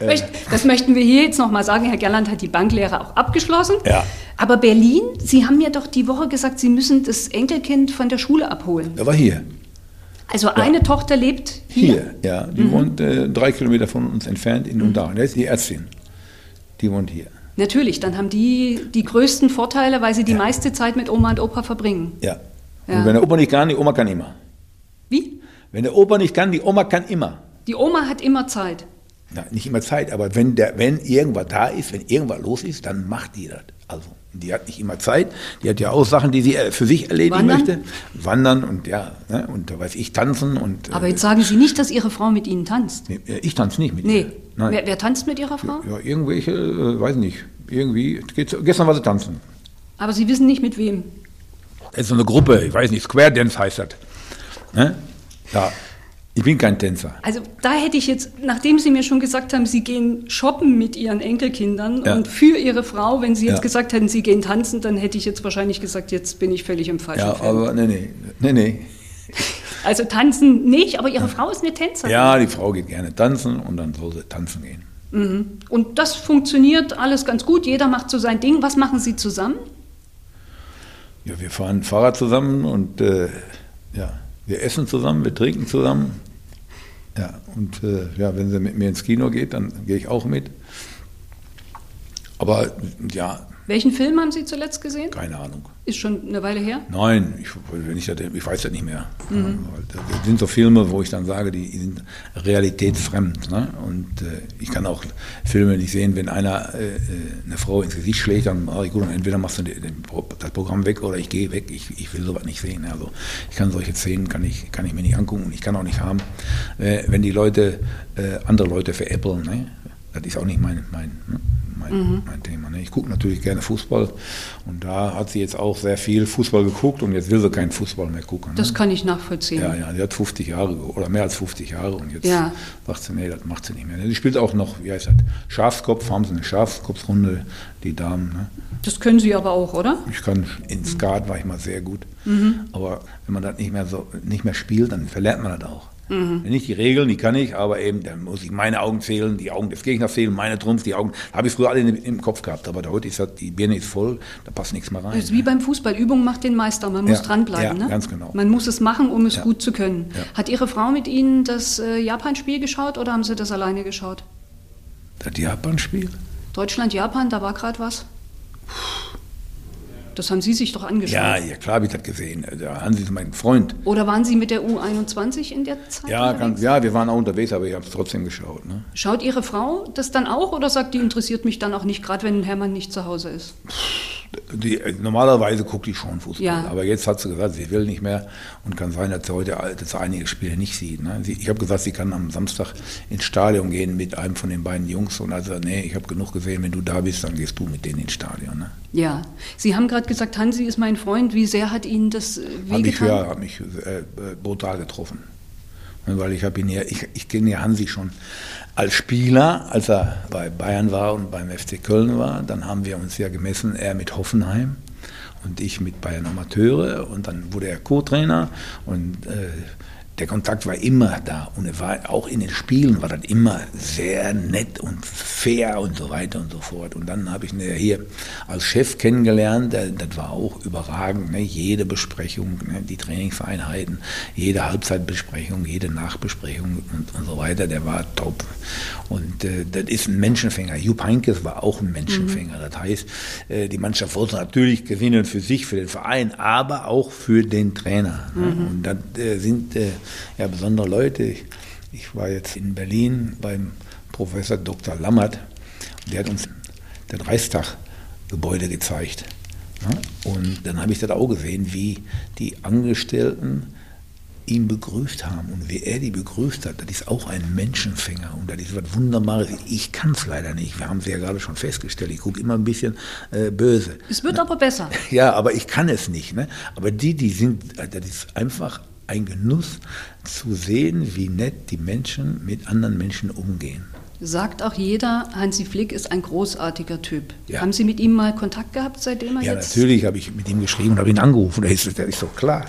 B: äh. Das möchten wir hier jetzt nochmal sagen. Herr Gerland hat die Banklehre auch abgeschlossen.
C: Ja.
B: Aber Berlin, Sie haben mir doch die Woche gesagt, Sie müssen das Enkelkind von der Schule abholen.
C: Er war hier.
B: Also eine Tochter lebt hier?
C: Hier, ja. Die wohnt äh, drei Kilometer von uns entfernt in Unterhaching. Das ist die Ärztin. Die wohnt hier.
B: Natürlich, dann haben die die größten Vorteile, weil sie die meiste Zeit mit Oma und Opa verbringen.
C: Ja.
B: Ja.
C: Und wenn der Opa nicht kann, die Oma kann immer.
B: Wie?
C: Wenn der Opa nicht kann, die Oma kann immer.
B: Die Oma hat immer Zeit.
C: Na, nicht immer Zeit, aber wenn, der, wenn irgendwas da ist, wenn irgendwas los ist, dann macht die das. Also, die hat nicht immer Zeit. Die hat ja auch Sachen, die sie äh, für sich erledigen
B: Wandern?
C: möchte. Wandern und ja, ne, und da weiß ich, tanzen und.
B: Aber
C: äh,
B: jetzt sagen Sie nicht, dass Ihre Frau mit Ihnen tanzt.
C: nee, äh, ich tanze nicht mit
B: Nee.
C: ihr. Nein.
B: Wer, wer tanzt mit Ihrer Frau?
C: Ja, irgendwelche, äh, weiß nicht, irgendwie. Geht's, gestern war sie tanzen.
B: Aber Sie wissen nicht mit wem.
C: Das ist so eine Gruppe, ich weiß nicht, Square Dance heißt das. Ne? Ja, ich bin kein Tänzer.
B: Also da hätte ich jetzt, nachdem Sie mir schon gesagt haben, Sie gehen shoppen mit Ihren Enkelkindern
C: Ja.
B: und für Ihre Frau, wenn Sie jetzt
C: Ja.
B: gesagt hätten, Sie gehen tanzen, dann hätte ich jetzt wahrscheinlich gesagt, jetzt bin ich völlig im falschen
C: Ja,
B: Film.
C: aber nee, nee, nee, nee.
B: Also tanzen nicht, aber Ihre Frau ist eine Tänzerin.
C: Ja, die Frau geht gerne tanzen und dann soll sie tanzen gehen.
B: Und das funktioniert alles ganz gut. Jeder macht so sein Ding. Was machen Sie zusammen?
C: Ja, wir fahren Fahrrad zusammen und äh, ja, wir essen zusammen, wir trinken zusammen. Ja, und äh, ja, wenn sie mit mir ins Kino geht, dann gehe ich auch mit. Aber ja,
B: Welchen Film haben Sie zuletzt gesehen?
C: keine Ahnung.
B: Ist schon eine Weile her.
C: Nein, ich, ich, ich weiß das nicht mehr. Weil Das sind so Filme, wo ich dann sage, die sind realitätsfremd. Ne? Und äh, ich kann auch Filme nicht sehen, wenn einer äh, äh, eine Frau ins Gesicht schlägt, dann mache ich gut, entweder machst du den, den, das Programm weg oder ich gehe weg. Ich, ich will sowas nicht sehen. Also ich kann solche Szenen kann ich, kann ich mir nicht angucken und ich kann auch nicht haben, äh, wenn die Leute äh, andere Leute veräppeln. Ne? Das ist auch nicht mein, mein, ne? Mein, mein Thema. Ne? Ich gucke natürlich gerne Fußball und da hat sie jetzt auch sehr viel Fußball geguckt und jetzt will sie keinen Fußball mehr gucken. Ne?
B: Das kann ich nachvollziehen.
C: Ja, ja, die hat 50 Jahre oder mehr als 50 Jahre und jetzt
B: Ja.
C: sagt sie, nee, das macht sie nicht mehr. Sie spielt auch noch, wie heißt das, Schafskopf, haben sie eine Schafskopfrunde, die Damen. Ne?
B: Das können Sie aber auch, oder?
C: Ich kann, in Skat war ich mal sehr gut,
B: Mhm.
C: aber wenn man das nicht mehr so, nicht mehr spielt, dann verlernt man das auch.
B: Mhm.
C: Wenn nicht die Regeln, die kann ich, aber eben, dann muss ich meine Augen zählen, die Augen des Gegners zählen, meine Trumpf, die Augen, habe ich früher alle im, Kopf gehabt, aber heute ist das, die Birne ist voll, da passt nichts mehr rein.
B: Das ist wie beim Fußball. Übung macht den Meister. Man muss
C: Ja,
B: dranbleiben.
C: ja,
B: ne?
C: ganz genau.
B: Man muss es machen, um es
C: Ja.
B: gut zu können.
C: Ja.
B: Hat Ihre Frau mit Ihnen das äh, Japan-Spiel geschaut oder haben Sie das alleine geschaut?
C: Das Japan-Spiel?
B: Deutschland-Japan, da war gerade was? Das haben Sie sich doch angeschaut.
C: Ja, ja, klar habe ich das gesehen. Der Hansi ist mein Freund.
B: Oder waren Sie mit der U21 in der Zeit?
C: Ja, ganz, ja, wir waren auch unterwegs, aber ich habe es trotzdem geschaut. Ne?
B: Schaut Ihre Frau das dann auch oder sagt die, interessiert mich dann auch nicht, gerade wenn Hermann nicht zu Hause ist?
C: Die, äh, normalerweise guckt die schon Fußball,
B: Ja.
C: aber jetzt hat sie gesagt, sie will nicht mehr und kann sein, dass sie heute dass sie einige Spiele nicht sieht. Ne? Sie, ich habe gesagt, sie kann am Samstag ins Stadion gehen mit einem von den beiden Jungs und also nee, ich habe genug gesehen, wenn du da bist, dann gehst du mit denen ins Stadion. Ne?
B: Ja. Sie haben gerade gesagt, Hansi ist mein Freund. Wie sehr hat Ihnen das äh,
C: Hat mich,
B: wehgetan?
C: ja, hat mich äh, äh, brutal getroffen. Weil ich habe ihn ja, ich, ich kenne ja Hansi schon als Spieler, als er bei Bayern war und beim FC Köln war. Dann haben wir uns ja gemessen, er mit Hoffenheim und ich mit Bayern Amateure. Und dann wurde er Co-Trainer und äh, der Kontakt war immer da und er war auch in den Spielen war das immer sehr nett und fair und so weiter und so fort. Und dann habe ich ihn hier als Chef kennengelernt, das war auch überragend. Ne? Jede Besprechung, ne? die Trainingseinheiten, jede Halbzeitbesprechung, jede Nachbesprechung und, und so weiter, der war top. Und äh, das ist ein Menschenfänger. Jupp Heynckes war auch ein Menschenfänger. Das heißt, äh, die Mannschaft wollte natürlich gewinnen für sich, für den Verein, aber auch für den Trainer. Ne? Und das äh, sind äh, ja besondere Leute. Ich, ich war jetzt in Berlin beim Professor Dr. Lammert. Der hat uns das Reichstag-Gebäude gezeigt. Ne? Und dann habe ich das auch gesehen, wie die Angestellten ihn begrüßt haben und wie er die begrüßt hat, das ist auch ein Menschenfänger und das ist was Wunderbares. Ich kann es leider nicht. Wir haben es ja gerade schon festgestellt. Ich gucke immer ein bisschen äh, böse.
B: Es wird aber besser.
C: Ja, aber ich kann es nicht. Ne? Aber die, die sind, äh, das ist einfach ein Genuss zu sehen, wie nett die Menschen mit anderen Menschen umgehen.
B: Sagt auch jeder, Hansi Flick ist ein großartiger Typ.
C: Ja.
B: Haben Sie mit ihm mal Kontakt gehabt, seitdem er
C: Ja,
B: jetzt...
C: natürlich habe ich mit ihm geschrieben und habe ihn angerufen. Der ist, der ist doch klar.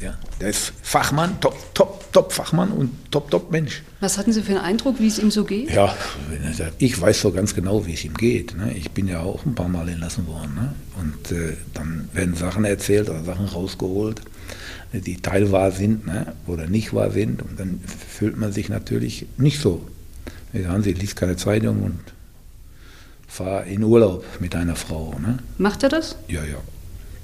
C: Ja, der ist Fachmann, top, top, Top-Fachmann und Top-Top-Mensch.
B: Was hatten Sie für einen Eindruck, wie es ihm so geht?
C: Ja, ich weiß so ganz genau, wie es ihm geht. Ne? Ich bin ja auch ein paar Mal entlassen worden. Ne? Und äh, dann werden Sachen erzählt oder Sachen rausgeholt, die teilwahr sind ne? oder nicht wahr sind. Und dann fühlt man sich natürlich nicht so. Ja, sie liest keine Zeitung und fahr in Urlaub mit einer Frau. Ne?
B: Macht er das?
C: Ja, ja.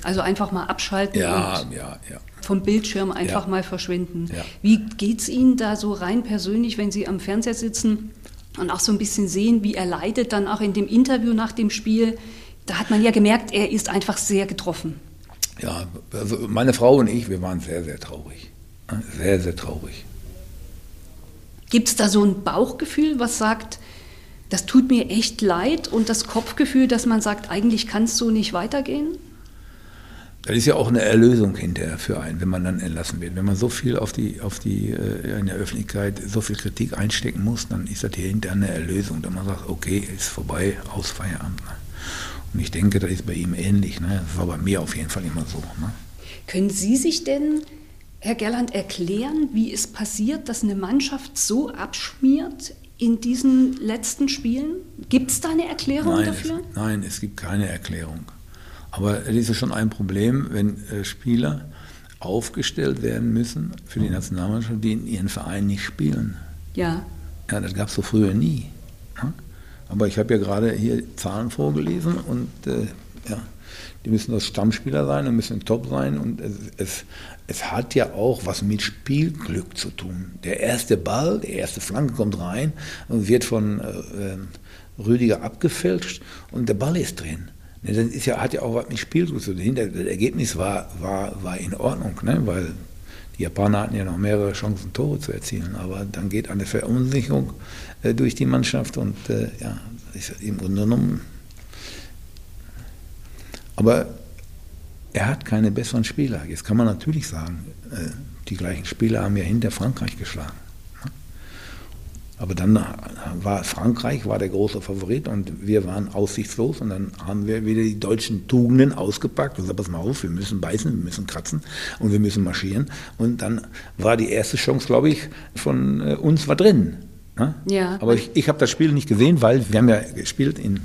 B: Also einfach mal abschalten
C: Ja,
B: und
C: ja, ja.
B: vom Bildschirm einfach mal verschwinden. Wie geht es Ihnen da so rein persönlich, wenn Sie am Fernseher sitzen und auch so ein bisschen sehen, wie er leidet, dann auch in dem Interview nach dem Spiel? Da hat man ja gemerkt, er ist einfach sehr getroffen.
C: Ja, also meine Frau und ich, wir waren sehr, sehr traurig. Sehr, sehr traurig.
B: Gibt es da so ein Bauchgefühl, was sagt, das tut mir echt leid und das Kopfgefühl, dass man sagt, eigentlich kann es so nicht weitergehen?
C: Das ist ja auch eine Erlösung hinterher für einen, wenn man dann entlassen wird. Wenn man so viel auf die, auf die, äh, in der Öffentlichkeit so viel Kritik einstecken muss, dann ist das hier hinterher eine Erlösung, dass man sagt, okay, ist vorbei, aus Feierabend. Ne? Und ich denke, das ist bei ihm ähnlich. Ne? Das war bei mir auf jeden Fall immer so. Ne?
B: Können Sie sich denn, Herr Gerland, erklären, wie es passiert, dass eine Mannschaft so abschmiert in diesen letzten Spielen? Gibt es da eine Erklärung
C: Nein,
B: dafür?
C: Es, nein, es gibt keine Erklärung. Aber es ist ja schon ein Problem, wenn äh, Spieler aufgestellt werden müssen für die Nationalmannschaft, die in ihren Verein nicht spielen.
B: Ja.
C: Ja, das gab es so früher nie. ne? Aber ich habe ja gerade hier Zahlen vorgelesen und äh, ja, die müssen das Stammspieler sein und müssen top sein und es, es, es hat ja auch was mit Spielglück zu tun. Der erste Ball, der erste Flanke kommt rein und wird von äh, ähm, Rüdiger abgefälscht und der Ball ist drin. Ne, Das ist ja, hat ja auch was mit Spielglück zu tun. Das Ergebnis war, war, war in Ordnung, ne? weil die Japaner hatten ja noch mehrere Chancen, Tore zu erzielen, aber dann geht eine Verunsicherung äh, durch die Mannschaft und äh, ja, ist im Grunde genommen. Aber er hat keine besseren Spieler. Jetzt kann man natürlich sagen, äh, die gleichen Spieler haben ja hinter Frankreich geschlagen. Aber dann war Frankreich war der große Favorit und wir waren aussichtslos und dann haben wir wieder die deutschen Tugenden ausgepackt und gesagt, pass mal auf, wir müssen beißen, wir müssen kratzen und wir müssen marschieren. Und dann war die erste Chance, glaube ich, von äh, uns war drin. Ne?
B: Ja.
C: Aber ich, ich habe das Spiel nicht gesehen, weil wir haben ja gespielt in,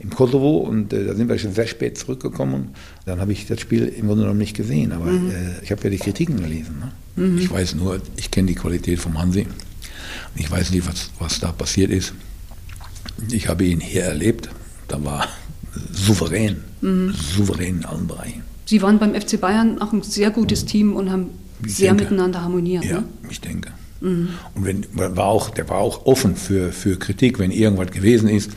C: im Kosovo und äh, da sind wir schon sehr spät zurückgekommen. Dann habe ich das Spiel im Grunde genommen nicht gesehen, aber äh, ich habe ja die Kritiken gelesen. Ne? Ich weiß nur, ich kenne die Qualität vom Hansi. Ich weiß nicht, was, was da passiert ist. Ich habe ihn hier erlebt. Da war souverän, souverän in allen Bereichen.
B: Sie waren beim FC Bayern auch ein sehr gutes Team und haben
C: Ich
B: sehr
C: denke.
B: miteinander harmoniert.
C: Ja,
B: Ne?
C: ich denke. Und wenn, war auch, der war auch offen für, für Kritik, wenn irgendwas gewesen ist.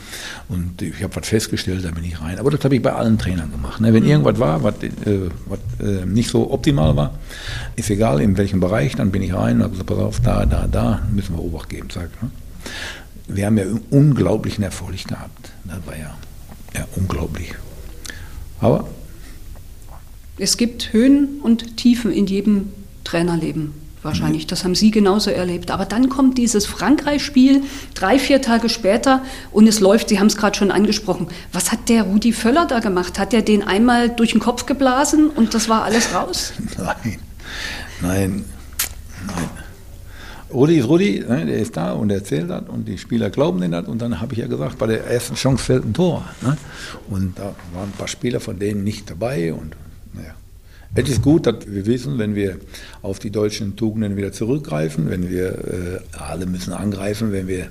C: Und ich habe was festgestellt, da bin ich rein. Aber das habe ich bei allen Trainern gemacht. Ne? Wenn irgendwas war, was, äh, was äh, nicht so optimal war, ist egal in welchem Bereich, dann bin ich rein und habe gesagt, pass auf, da, da, da müssen wir Obacht geben. Sag, ich, ne? Wir haben ja unglaublichen Erfolg gehabt. Das war ja, ja unglaublich. Aber
B: Es gibt Höhen und Tiefen in jedem Trainerleben wahrscheinlich. Das haben Sie genauso erlebt. Aber dann kommt dieses Frankreich-Spiel drei, vier Tage später und es läuft, Sie haben es gerade schon angesprochen. Was hat der Rudi Völler da gemacht? Hat er den einmal durch den Kopf geblasen und das war alles raus?
C: Nein, nein, nein. Rudi ist Rudi, ne, der ist da und er erzählt das und die Spieler glauben den das und dann habe ich ja gesagt, bei der ersten Chance fällt ein Tor. Ne? Und da waren ein paar Spieler von denen nicht dabei und. Es ist gut, dass wir wissen, wenn wir auf die deutschen Tugenden wieder zurückgreifen, wenn wir äh, alle müssen angreifen, wenn wir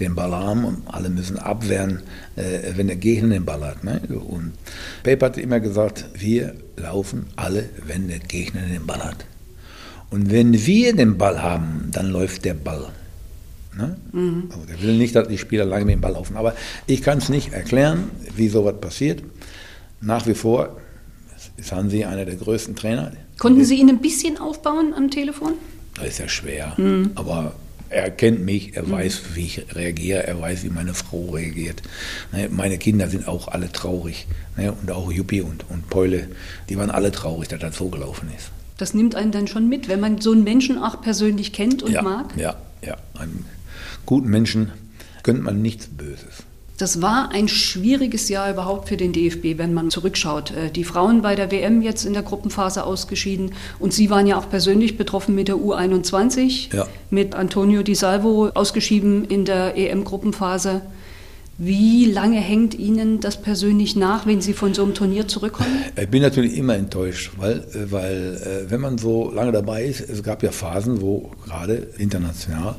C: den Ball haben und alle müssen abwehren, äh, wenn der Gegner den Ball hat. Ne? Und Pep hat immer gesagt, wir laufen alle, wenn der Gegner den Ball hat. Und wenn wir den Ball haben, dann läuft der Ball. Ne? Also der will nicht, dass die Spieler lange mit dem Ball laufen. Aber ich kann es nicht erklären, wie sowas passiert. Nach wie vor ist Hansi einer der größten Trainer.
B: Konnten Sie ihn ein bisschen aufbauen am Telefon?
C: Das ist ja schwer. Aber er kennt mich, er weiß, wie ich reagiere, er weiß, wie meine Frau reagiert. Ne, Meine Kinder sind auch alle traurig. Ne, Und auch Juppie und, und Peule, die waren alle traurig, dass das so gelaufen ist.
B: Das nimmt einen dann schon mit, wenn man so einen Menschen auch persönlich kennt und
C: ja,
B: mag.
C: Ja, ja. Einem guten Menschen gönnt man nichts Böses.
B: Das war ein schwieriges Jahr überhaupt für den DFB, wenn man zurückschaut. Äh, die Frauen bei der WM jetzt in der Gruppenphase ausgeschieden und Sie waren ja auch persönlich betroffen mit der U21, ja. mit Antonio Di Salvo ausgeschieden in der EM-Gruppenphase. Wie lange hängt Ihnen das persönlich nach, wenn Sie von so einem Turnier zurückkommen?
C: Ich bin natürlich immer enttäuscht, weil, äh, weil äh, wenn man so lange dabei ist, es gab ja Phasen, wo gerade international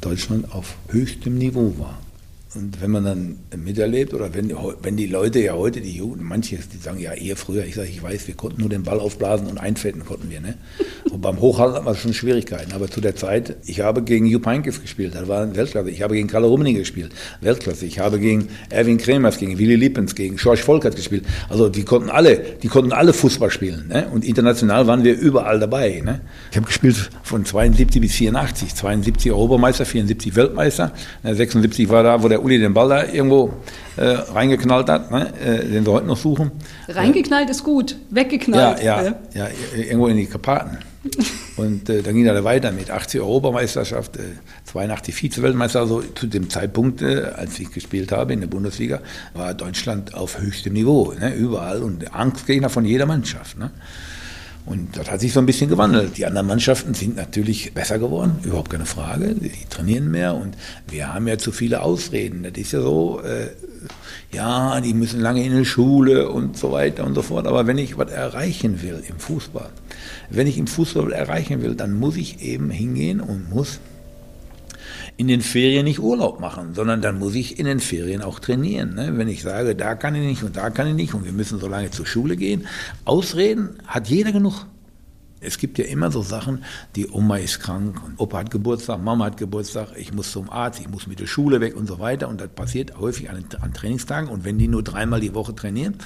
C: Deutschland auf höchstem Niveau war. Und wenn man dann miterlebt, oder wenn, wenn die Leute ja heute, die Jugend, manche, die sagen ja eher früher, ich sage, ich weiß, wir konnten nur den Ball aufblasen und einfetten konnten wir. Ne? Und beim Hochhalten hatten wir schon Schwierigkeiten. Aber zu der Zeit, ich habe gegen Jupp Heynckes gespielt, das war Weltklasse. Ich habe gegen Karl Rummenigge gespielt, Weltklasse. Ich habe gegen Erwin Kremers, gegen Willy Lippens, gegen George Volkert gespielt. Also die konnten alle, die konnten alle Fußball spielen. Ne? Und international waren wir überall dabei. Ne? Ich habe gespielt von 72 bis 84, 72 Europameister, 74 Weltmeister, 76 war da, wo der Uli den Ball da irgendwo äh, reingeknallt hat, ne? äh, den wir heute noch suchen.
B: Reingeknallt ist gut, weggeknallt.
C: Ja, ja, ja, irgendwo in die Karpaten. Und äh, dann ging er weiter mit 80 Europameisterschaft, äh, 82 Vize-Weltmeister. Also zu dem Zeitpunkt, äh, als ich gespielt habe in der Bundesliga, war Deutschland auf höchstem Niveau, ne? überall und Angstgegner von jeder Mannschaft. Ne? Und das hat sich so ein bisschen gewandelt. Die anderen Mannschaften sind natürlich besser geworden, überhaupt keine Frage. Die trainieren mehr und wir haben ja zu viele Ausreden. Das ist ja so, äh, ja, die müssen lange in die Schule und so weiter und so fort. Aber wenn ich was erreichen will im Fußball, wenn ich im Fußball erreichen will, dann muss ich eben hingehen und muss in den Ferien nicht Urlaub machen, sondern dann muss ich in den Ferien auch trainieren. Ne? Wenn ich sage, da kann ich nicht und da kann ich nicht und wir müssen so lange zur Schule gehen, Ausreden hat jeder genug. Es gibt ja immer so Sachen, die Oma ist krank und Opa hat Geburtstag, Mama hat Geburtstag, ich muss zum Arzt, ich muss mit der Schule weg und so weiter. Und das passiert häufig an, an Trainingstagen. Und wenn die nur dreimal die Woche trainieren,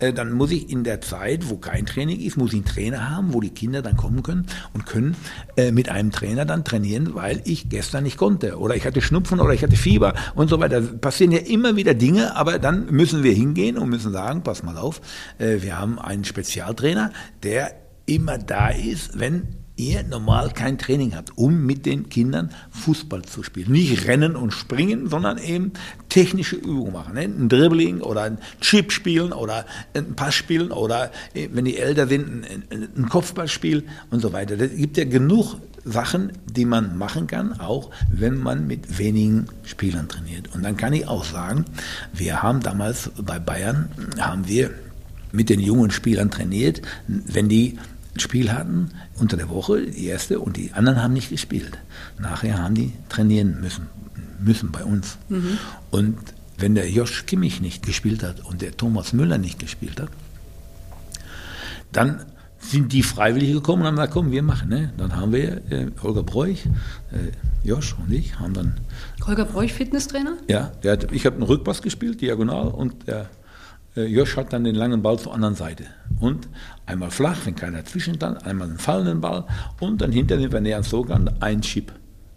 C: äh, dann muss ich in der Zeit, wo kein Training ist, muss ich einen Trainer haben, wo die Kinder dann kommen können und können äh, mit einem Trainer dann trainieren, weil ich gestern nicht konnte. Oder ich hatte Schnupfen oder ich hatte Fieber und so weiter. Das passieren ja immer wieder Dinge, aber dann müssen wir hingehen und müssen sagen, pass mal auf, äh, wir haben einen Spezialtrainer, der immer da ist, wenn ihr normal kein Training habt, um mit den Kindern Fußball zu spielen. Nicht rennen und springen, sondern eben technische Übungen machen. Ne? Ein Dribbling oder ein Chip spielen oder ein Pass spielen oder äh, wenn die älter sind, ein Kopfballspiel und so weiter. Es gibt ja genug Sachen, die man machen kann, auch wenn man mit wenigen Spielern trainiert. Und dann kann ich auch sagen, wir haben damals bei Bayern, haben wir mit den jungen Spielern trainiert, wenn die ein Spiel hatten unter der Woche, die erste, und die anderen haben nicht gespielt. Nachher haben die trainieren müssen, müssen bei uns. Mhm. Und wenn der Josh Kimmich nicht gespielt hat und der Thomas Müller nicht gespielt hat, dann sind die freiwillig gekommen und haben gesagt, komm, wir machen. Ne? Dann haben wir äh, Holger Bräuch, äh, Josh und ich haben dann...
B: Holger Bräuch, Fitnesstrainer?
C: Ja, hat, ich habe einen Rückpass gespielt, diagonal, und der äh, Josh hat dann den langen Ball zur anderen Seite. Und einmal flach, wenn keiner zwischen dann, einmal einen fallenden Ball und dann hinter dem Vernähern Slogan ein Chip.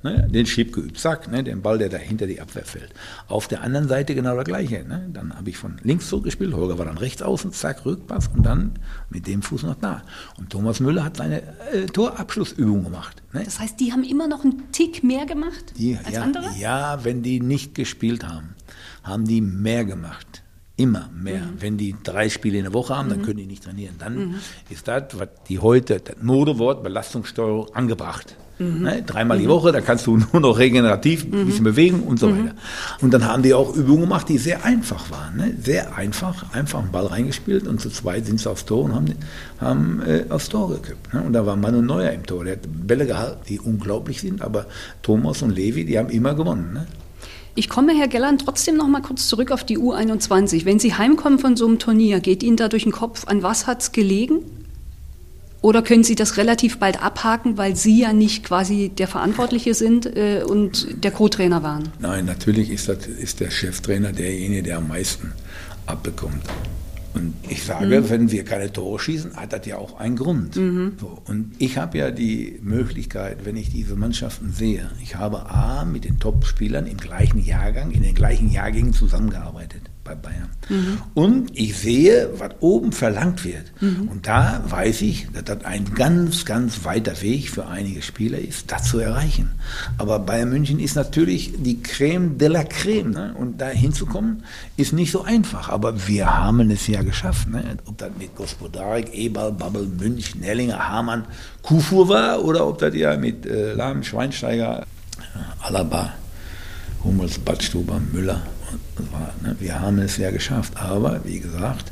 C: Ne, den Chip geübt, zack, ne, den Ball, der da hinter die Abwehr fällt. Auf der anderen Seite genau das gleiche. Ne? Dann habe ich von links zurückgespielt, Holger war dann rechts außen, zack, Rückpass und dann mit dem Fuß noch da. Und Thomas Müller hat seine äh, Torabschlussübung gemacht.
B: Ne? Das heißt, die haben immer noch einen Tick mehr gemacht
C: die, als ja, andere? Ja, wenn die nicht gespielt haben, haben die mehr gemacht. Immer mehr. Mhm. Wenn die drei Spiele in der Woche haben, dann mhm. können die nicht trainieren. Dann mhm. ist das, was die heute, das Modewort Belastungssteuerung angebracht. Mhm. Ne? Dreimal die mhm. Woche, da kannst du nur noch regenerativ ein bisschen bewegen und so weiter. Und dann haben die auch Übungen gemacht, die sehr einfach waren. Ne? Sehr einfach, einfach einen Ball reingespielt und zu zweit sind sie aufs Tor und haben, haben äh, aufs Tor gekippt. Ne? Und da war Manu Neuer im Tor. Der hat Bälle gehalten, die unglaublich sind, aber Thomas und Levi, die haben immer gewonnen.
B: Ich komme, Herr Gelland, trotzdem noch mal kurz zurück auf die U21. Wenn Sie heimkommen von so einem Turnier, geht Ihnen da durch den Kopf, an was hat es gelegen? Oder können Sie das relativ bald abhaken, weil Sie ja nicht quasi der Verantwortliche sind äh, und der Co-Trainer waren?
C: Nein, natürlich ist, das, ist der Cheftrainer derjenige, der am meisten abbekommt. Und ich sage, mhm. wenn wir keine Tore schießen, hat das ja auch einen Grund. Mhm. So, und ich habe ja die Möglichkeit, wenn ich diese Mannschaften sehe, ich habe A mit den Top-Spielern im gleichen Jahrgang, in den gleichen Jahrgängen zusammengearbeitet. Bei Bayern. Mhm. Und ich sehe, was oben verlangt wird. Mhm. Und da weiß ich, dass das ein ganz, ganz weiter Weg für einige Spieler ist, das zu erreichen. Aber Bayern München ist natürlich die Creme de la Creme. Ne? Und da hinzukommen, ist nicht so einfach. Aber wir haben es ja geschafft. Ne? Ob das mit Gospodarik, Ebal, Babbel, Münch, Nellinger, Hamann, Kufur war oder ob das ja mit äh, Lahm, Schweinsteiger, Alaba, Hummels, Badstuber, Müller war, ne? Wir haben es ja geschafft. Aber wie gesagt,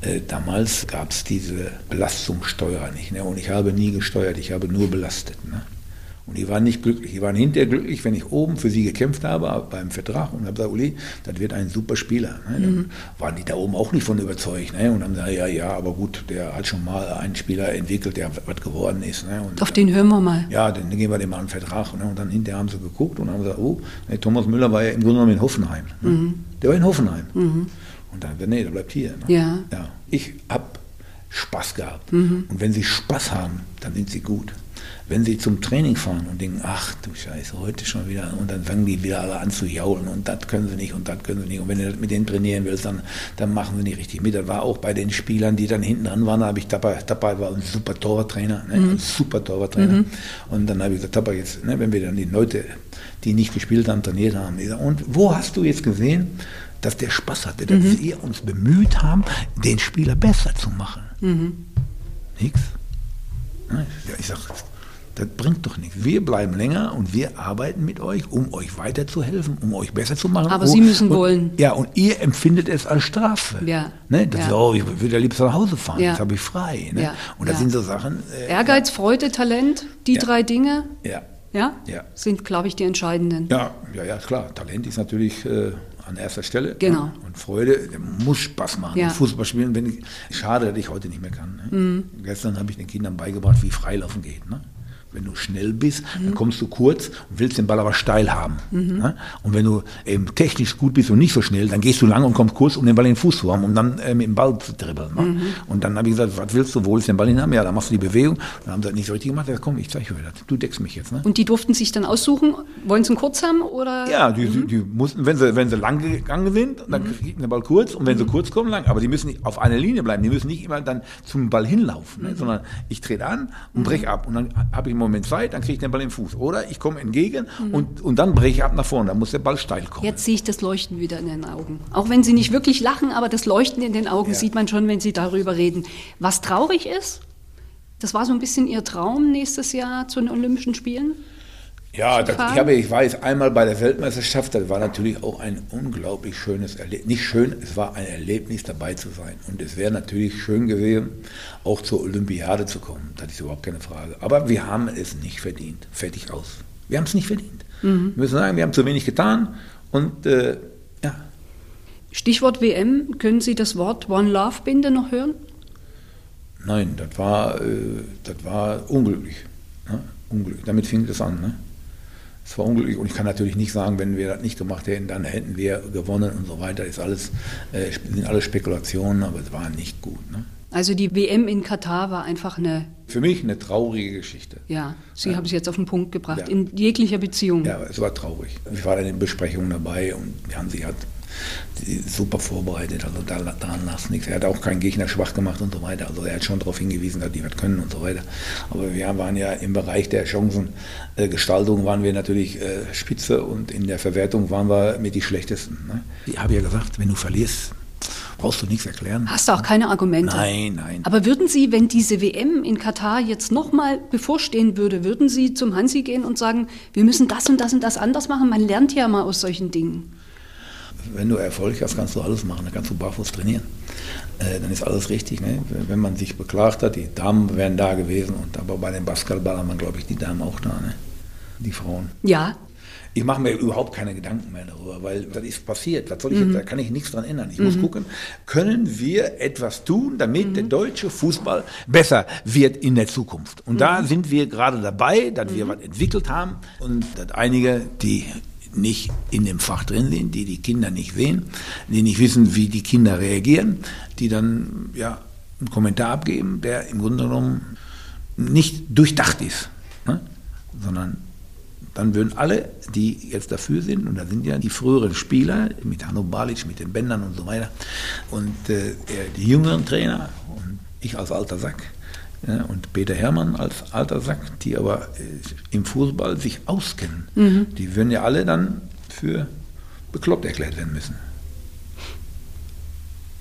C: äh, damals gab es diese Belastungssteuer nicht. Ne? Und ich habe nie gesteuert, ich habe nur belastet. Ne? Und die waren nicht glücklich. Die waren hinterher glücklich, wenn ich oben für sie gekämpft habe beim Vertrag und habe gesagt, Uli, das wird ein super Spieler. Ne? Dann mhm. waren die da oben auch nicht von überzeugt. Ne? Und haben gesagt, ja, ja, aber gut, der hat schon mal einen Spieler entwickelt, der was geworden ist. Ne? Und
B: Auf den hören wir mal.
C: Ja, dann geben wir dem mal einen Vertrag. Ne? Und dann hinterher haben sie geguckt und haben gesagt, oh, ne, Thomas Müller war ja im Grunde genommen in Hoffenheim. Ne? Mhm. Der war in Hoffenheim. Mhm. Und dann, nee, der bleibt hier. Ne?
B: Ja.
C: ja. Ich habe Spaß gehabt. Mhm. Und wenn sie Spaß haben, dann sind sie gut wenn sie zum Training fahren und denken, ach du Scheiße, heute schon wieder, und dann fangen die wieder alle an zu jaulen und das können sie nicht und das können sie nicht. Und wenn du mit denen trainieren willst, dann, dann machen sie nicht richtig mit. Das war auch bei den Spielern, die dann hinten dran waren, habe ich dabei, dabei war ein super Torwarttrainer, ne, mhm. ein super Torwarttrainer. Mhm. Und dann habe ich gesagt, dabei jetzt, ne, wenn wir dann die Leute, die nicht gespielt haben, trainiert haben, gesagt, und wo hast du jetzt gesehen, dass der Spaß hatte, dass mhm. wir uns bemüht haben, den Spieler besser zu machen? Mhm. Nix. Ich sage, das bringt doch nichts. Wir bleiben länger und wir arbeiten mit euch, um euch weiterzuhelfen, um euch besser zu machen.
B: Aber Sie müssen
C: und,
B: wollen.
C: Ja, und ihr empfindet es als Strafe.
B: Ja.
C: Ne? Das
B: ja.
C: Ist, oh, ich würde ja liebst nach Hause fahren, ja. jetzt habe ich frei. Ne? Ja. Und das ja. sind so Sachen.
B: Äh, Ehrgeiz, Freude, Talent, die drei Dinge.
C: Ja.
B: Ja?
C: ja.
B: Sind, glaube ich, die entscheidenden.
C: Ja, ja, ja, klar. Talent ist natürlich. Äh, an erster Stelle.
B: Genau.
C: Ne? Und Freude, muss Spaß machen. Ja. Fußball spielen, wenn ich, schade, dass ich heute nicht mehr kann. Ne? Mhm. Gestern habe ich den Kindern beigebracht, wie Freilaufen geht. Ne? Wenn du schnell bist, mhm. dann kommst du kurz und willst den Ball aber steil haben. Mhm. Ne? Und wenn du eben technisch gut bist und nicht so schnell, dann gehst du lang und kommst kurz, um den Ball in den Fuß zu haben, um dann äh, mit dem Ball zu dribbeln. Ne? Mhm. Und dann habe ich gesagt, was willst du, wo willst du den Ball hinhaben? Ja, dann machst du die Bewegung. Dann haben sie das nicht so richtig gemacht. Ja, komm, ich zeige dir das. Du deckst mich jetzt. Ne?
B: Und die durften sich dann aussuchen, wollen sie ihn kurz haben? Oder?
C: Ja, die, die, die mussten, wenn sie, wenn sie lang gegangen sind, dann mhm. kriegen den Ball kurz. Und wenn sie mhm. kurz kommen, lang. Aber die müssen auf einer Linie bleiben. Die müssen nicht immer dann zum Ball hinlaufen, ne? Mhm. sondern ich trete an und breche ab. Und dann habe ich einen Moment Zeit, dann kriege ich den Ball im Fuß. Oder ich komme entgegen mhm. und, und dann breche ich ab nach vorne. Dann muss der Ball steil kommen.
B: Jetzt sehe ich das Leuchten wieder in den Augen. Auch wenn Sie nicht wirklich lachen, aber das Leuchten in den Augen ja. sieht man schon, wenn Sie darüber reden. Was traurig ist, das war so ein bisschen Ihr Traum nächstes Jahr zu den Olympischen Spielen?
C: Ja, das, ich, habe, ich war jetzt einmal bei der Weltmeisterschaft, das war natürlich auch ein unglaublich schönes Erlebnis. Nicht schön, es war ein Erlebnis dabei zu sein. Und es wäre natürlich schön gewesen, auch zur Olympiade zu kommen. Das ist überhaupt keine Frage. Aber wir haben es nicht verdient. Fertig aus. Wir haben es nicht verdient. Mhm. Wir müssen sagen, wir haben zu wenig getan. Und äh, ja.
B: Stichwort WM, können Sie das Wort One Love Binde noch hören?
C: Nein, das war, äh, das war unglücklich. Ne? unglücklich. Damit fing das an. Ne? Es war unglücklich und ich kann natürlich nicht sagen, wenn wir das nicht gemacht hätten, dann hätten wir gewonnen und so weiter. Ist alles, äh, sind alles Spekulationen, aber es war nicht gut. Ne?
B: Also die WM in Katar war einfach eine.
C: Für mich eine traurige Geschichte.
B: Ja, Sie ja. haben es jetzt auf den Punkt gebracht, ja. in jeglicher Beziehung.
C: Ja, es war traurig. Ich war dann in Besprechungen dabei und Hansi hat super vorbereitet, also da, daran lag nichts. Er hat auch keinen Gegner schwach gemacht und so weiter. Also er hat schon darauf hingewiesen, dass die was können und so weiter. Aber wir waren ja im Bereich der Chancengestaltung waren wir natürlich äh, Spitze und in der Verwertung waren wir mit die schlechtesten. Ne? Ich habe ja gesagt, wenn du verlierst, brauchst du nichts erklären.
B: Hast du auch keine Argumente?
C: Nein, nein.
B: Aber würden Sie, wenn diese WM in Katar jetzt nochmal bevorstehen würde, würden Sie zum Hansi gehen und sagen, wir müssen das und das und das anders machen? Man lernt ja mal aus solchen Dingen
C: wenn du Erfolg hast, kannst du alles machen. Dann kannst du barfuß trainieren. Äh, dann ist alles richtig. Ne? Wenn man sich beklagt hat, die Damen wären da gewesen. Und aber bei den Basketball haben wir, glaube ich, die Damen auch da. Ne? Die Frauen.
B: Ja.
C: Ich mache mir überhaupt keine Gedanken mehr darüber, weil das ist passiert. Was soll ich mhm. jetzt, da kann ich nichts dran ändern. Ich mhm. muss gucken, können wir etwas tun, damit mhm. der deutsche Fußball besser wird in der Zukunft. Und da mhm. sind wir gerade dabei, dass wir mhm. was entwickelt haben und dass einige, die nicht in dem Fach drin sind, die die Kinder nicht sehen, die nicht wissen, wie die Kinder reagieren, die dann ja einen Kommentar abgeben, der im Grunde genommen nicht durchdacht ist, ne? sondern dann würden alle, die jetzt dafür sind, und da sind ja die früheren Spieler mit Hanno Balic, mit den Bändern und so weiter, und äh, die jüngeren Trainer und ich als alter Sack ja, und Peter Hermann als alter Sack, die aber äh, im Fußball sich auskennen, mhm. die würden ja alle dann für bekloppt erklärt werden müssen.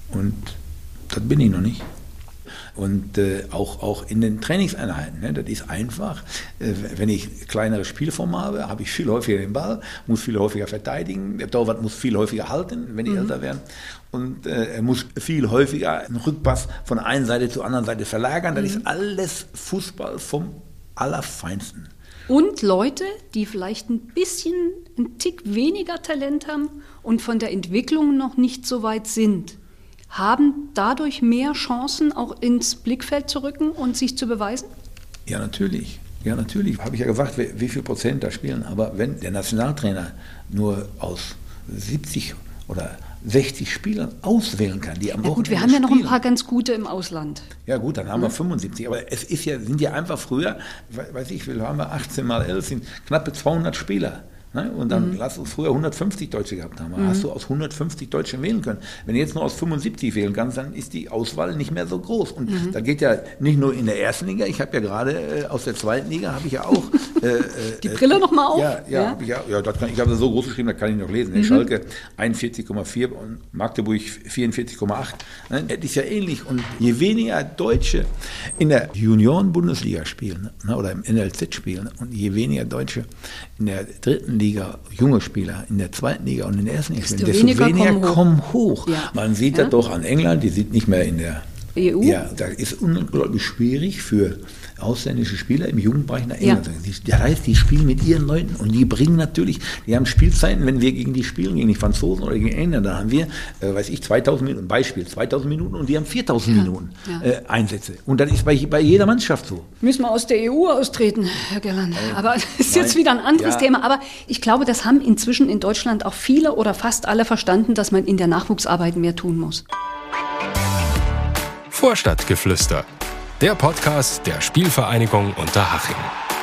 C: Und das bin ich noch nicht. Und äh, auch, auch in den Trainingseinheiten. Ne? Das ist einfach, äh, wenn ich kleinere Spielformen habe, habe ich viel häufiger den Ball, muss viel häufiger verteidigen, der Torwart muss viel häufiger halten, wenn die mhm. älter werden. Und äh, er muss viel häufiger einen Rückpass von einer Seite zur anderen Seite verlagern. Das mhm. ist alles Fußball vom Allerfeinsten.
B: Und Leute, die vielleicht ein bisschen, einen Tick weniger Talent haben und von der Entwicklung noch nicht so weit sind haben dadurch mehr Chancen, auch ins Blickfeld zu rücken und sich zu beweisen?
C: Ja, natürlich. Ja, natürlich. Habe ich ja gesagt, wie, wie viel Prozent da spielen. Aber wenn der Nationaltrainer nur aus 70 oder 60 Spielern auswählen kann, die am
B: ja, Gut, wir haben ja noch ein paar ganz gute im Ausland.
C: Ja gut, dann haben wir 75. Mhm. Aber es ist ja, sind ja einfach früher, weiß ich, wie haben wir 18 mal 11, sind knappe 200 Spieler. Ne? Und dann mhm. lass uns früher 150 Deutsche gehabt haben. Mhm. Hast du aus 150 Deutschen wählen können. Wenn du jetzt nur aus 75 wählen kannst, dann ist die Auswahl nicht mehr so groß. Und mhm. da geht ja nicht nur in der ersten Liga, ich habe ja gerade äh, aus der zweiten Liga, habe ich ja auch.
B: Äh, äh, die Brille nochmal auf?
C: Ja, ja, ja. Ich, ja, ja kann, ich habe das so groß geschrieben, da kann ich noch lesen. Mhm. Schalke 41,4 und Magdeburg 44,8. Ne? Das ist ja ähnlich. Und je weniger Deutsche in der Junioren-Bundesliga spielen ne? oder im NLZ spielen und je weniger Deutsche in der dritten Liga, junge Spieler, in der zweiten Liga und in der ersten Liga spielen, desto weniger, weniger kommen hoch. Kommen hoch. Ja. Man sieht ja? das doch an England, die sind nicht mehr in der EU. Ja, da ist unglaublich schwierig für ausländische Spieler im Jugendbereich nach England. Ja. Das heißt, die spielen mit ihren Leuten und die bringen natürlich, die haben Spielzeiten, wenn wir gegen die spielen, gegen die Franzosen oder gegen Engländer, dann haben wir, äh, weiß ich, 2000 Minuten, Beispiel, 2000 Minuten und die haben 4000 ja. Minuten ja. Äh, Einsätze. Und das ist bei, bei jeder Mannschaft so.
B: Müssen wir aus der EU austreten, Herr Gerland. Äh, Aber das ist nein. jetzt wieder ein anderes Thema. Aber ich glaube, das haben inzwischen in Deutschland auch viele oder fast alle verstanden, dass man in der Nachwuchsarbeit mehr tun muss.
A: Vorstadtgeflüster der Podcast der Spielvereinigung Unterhaching.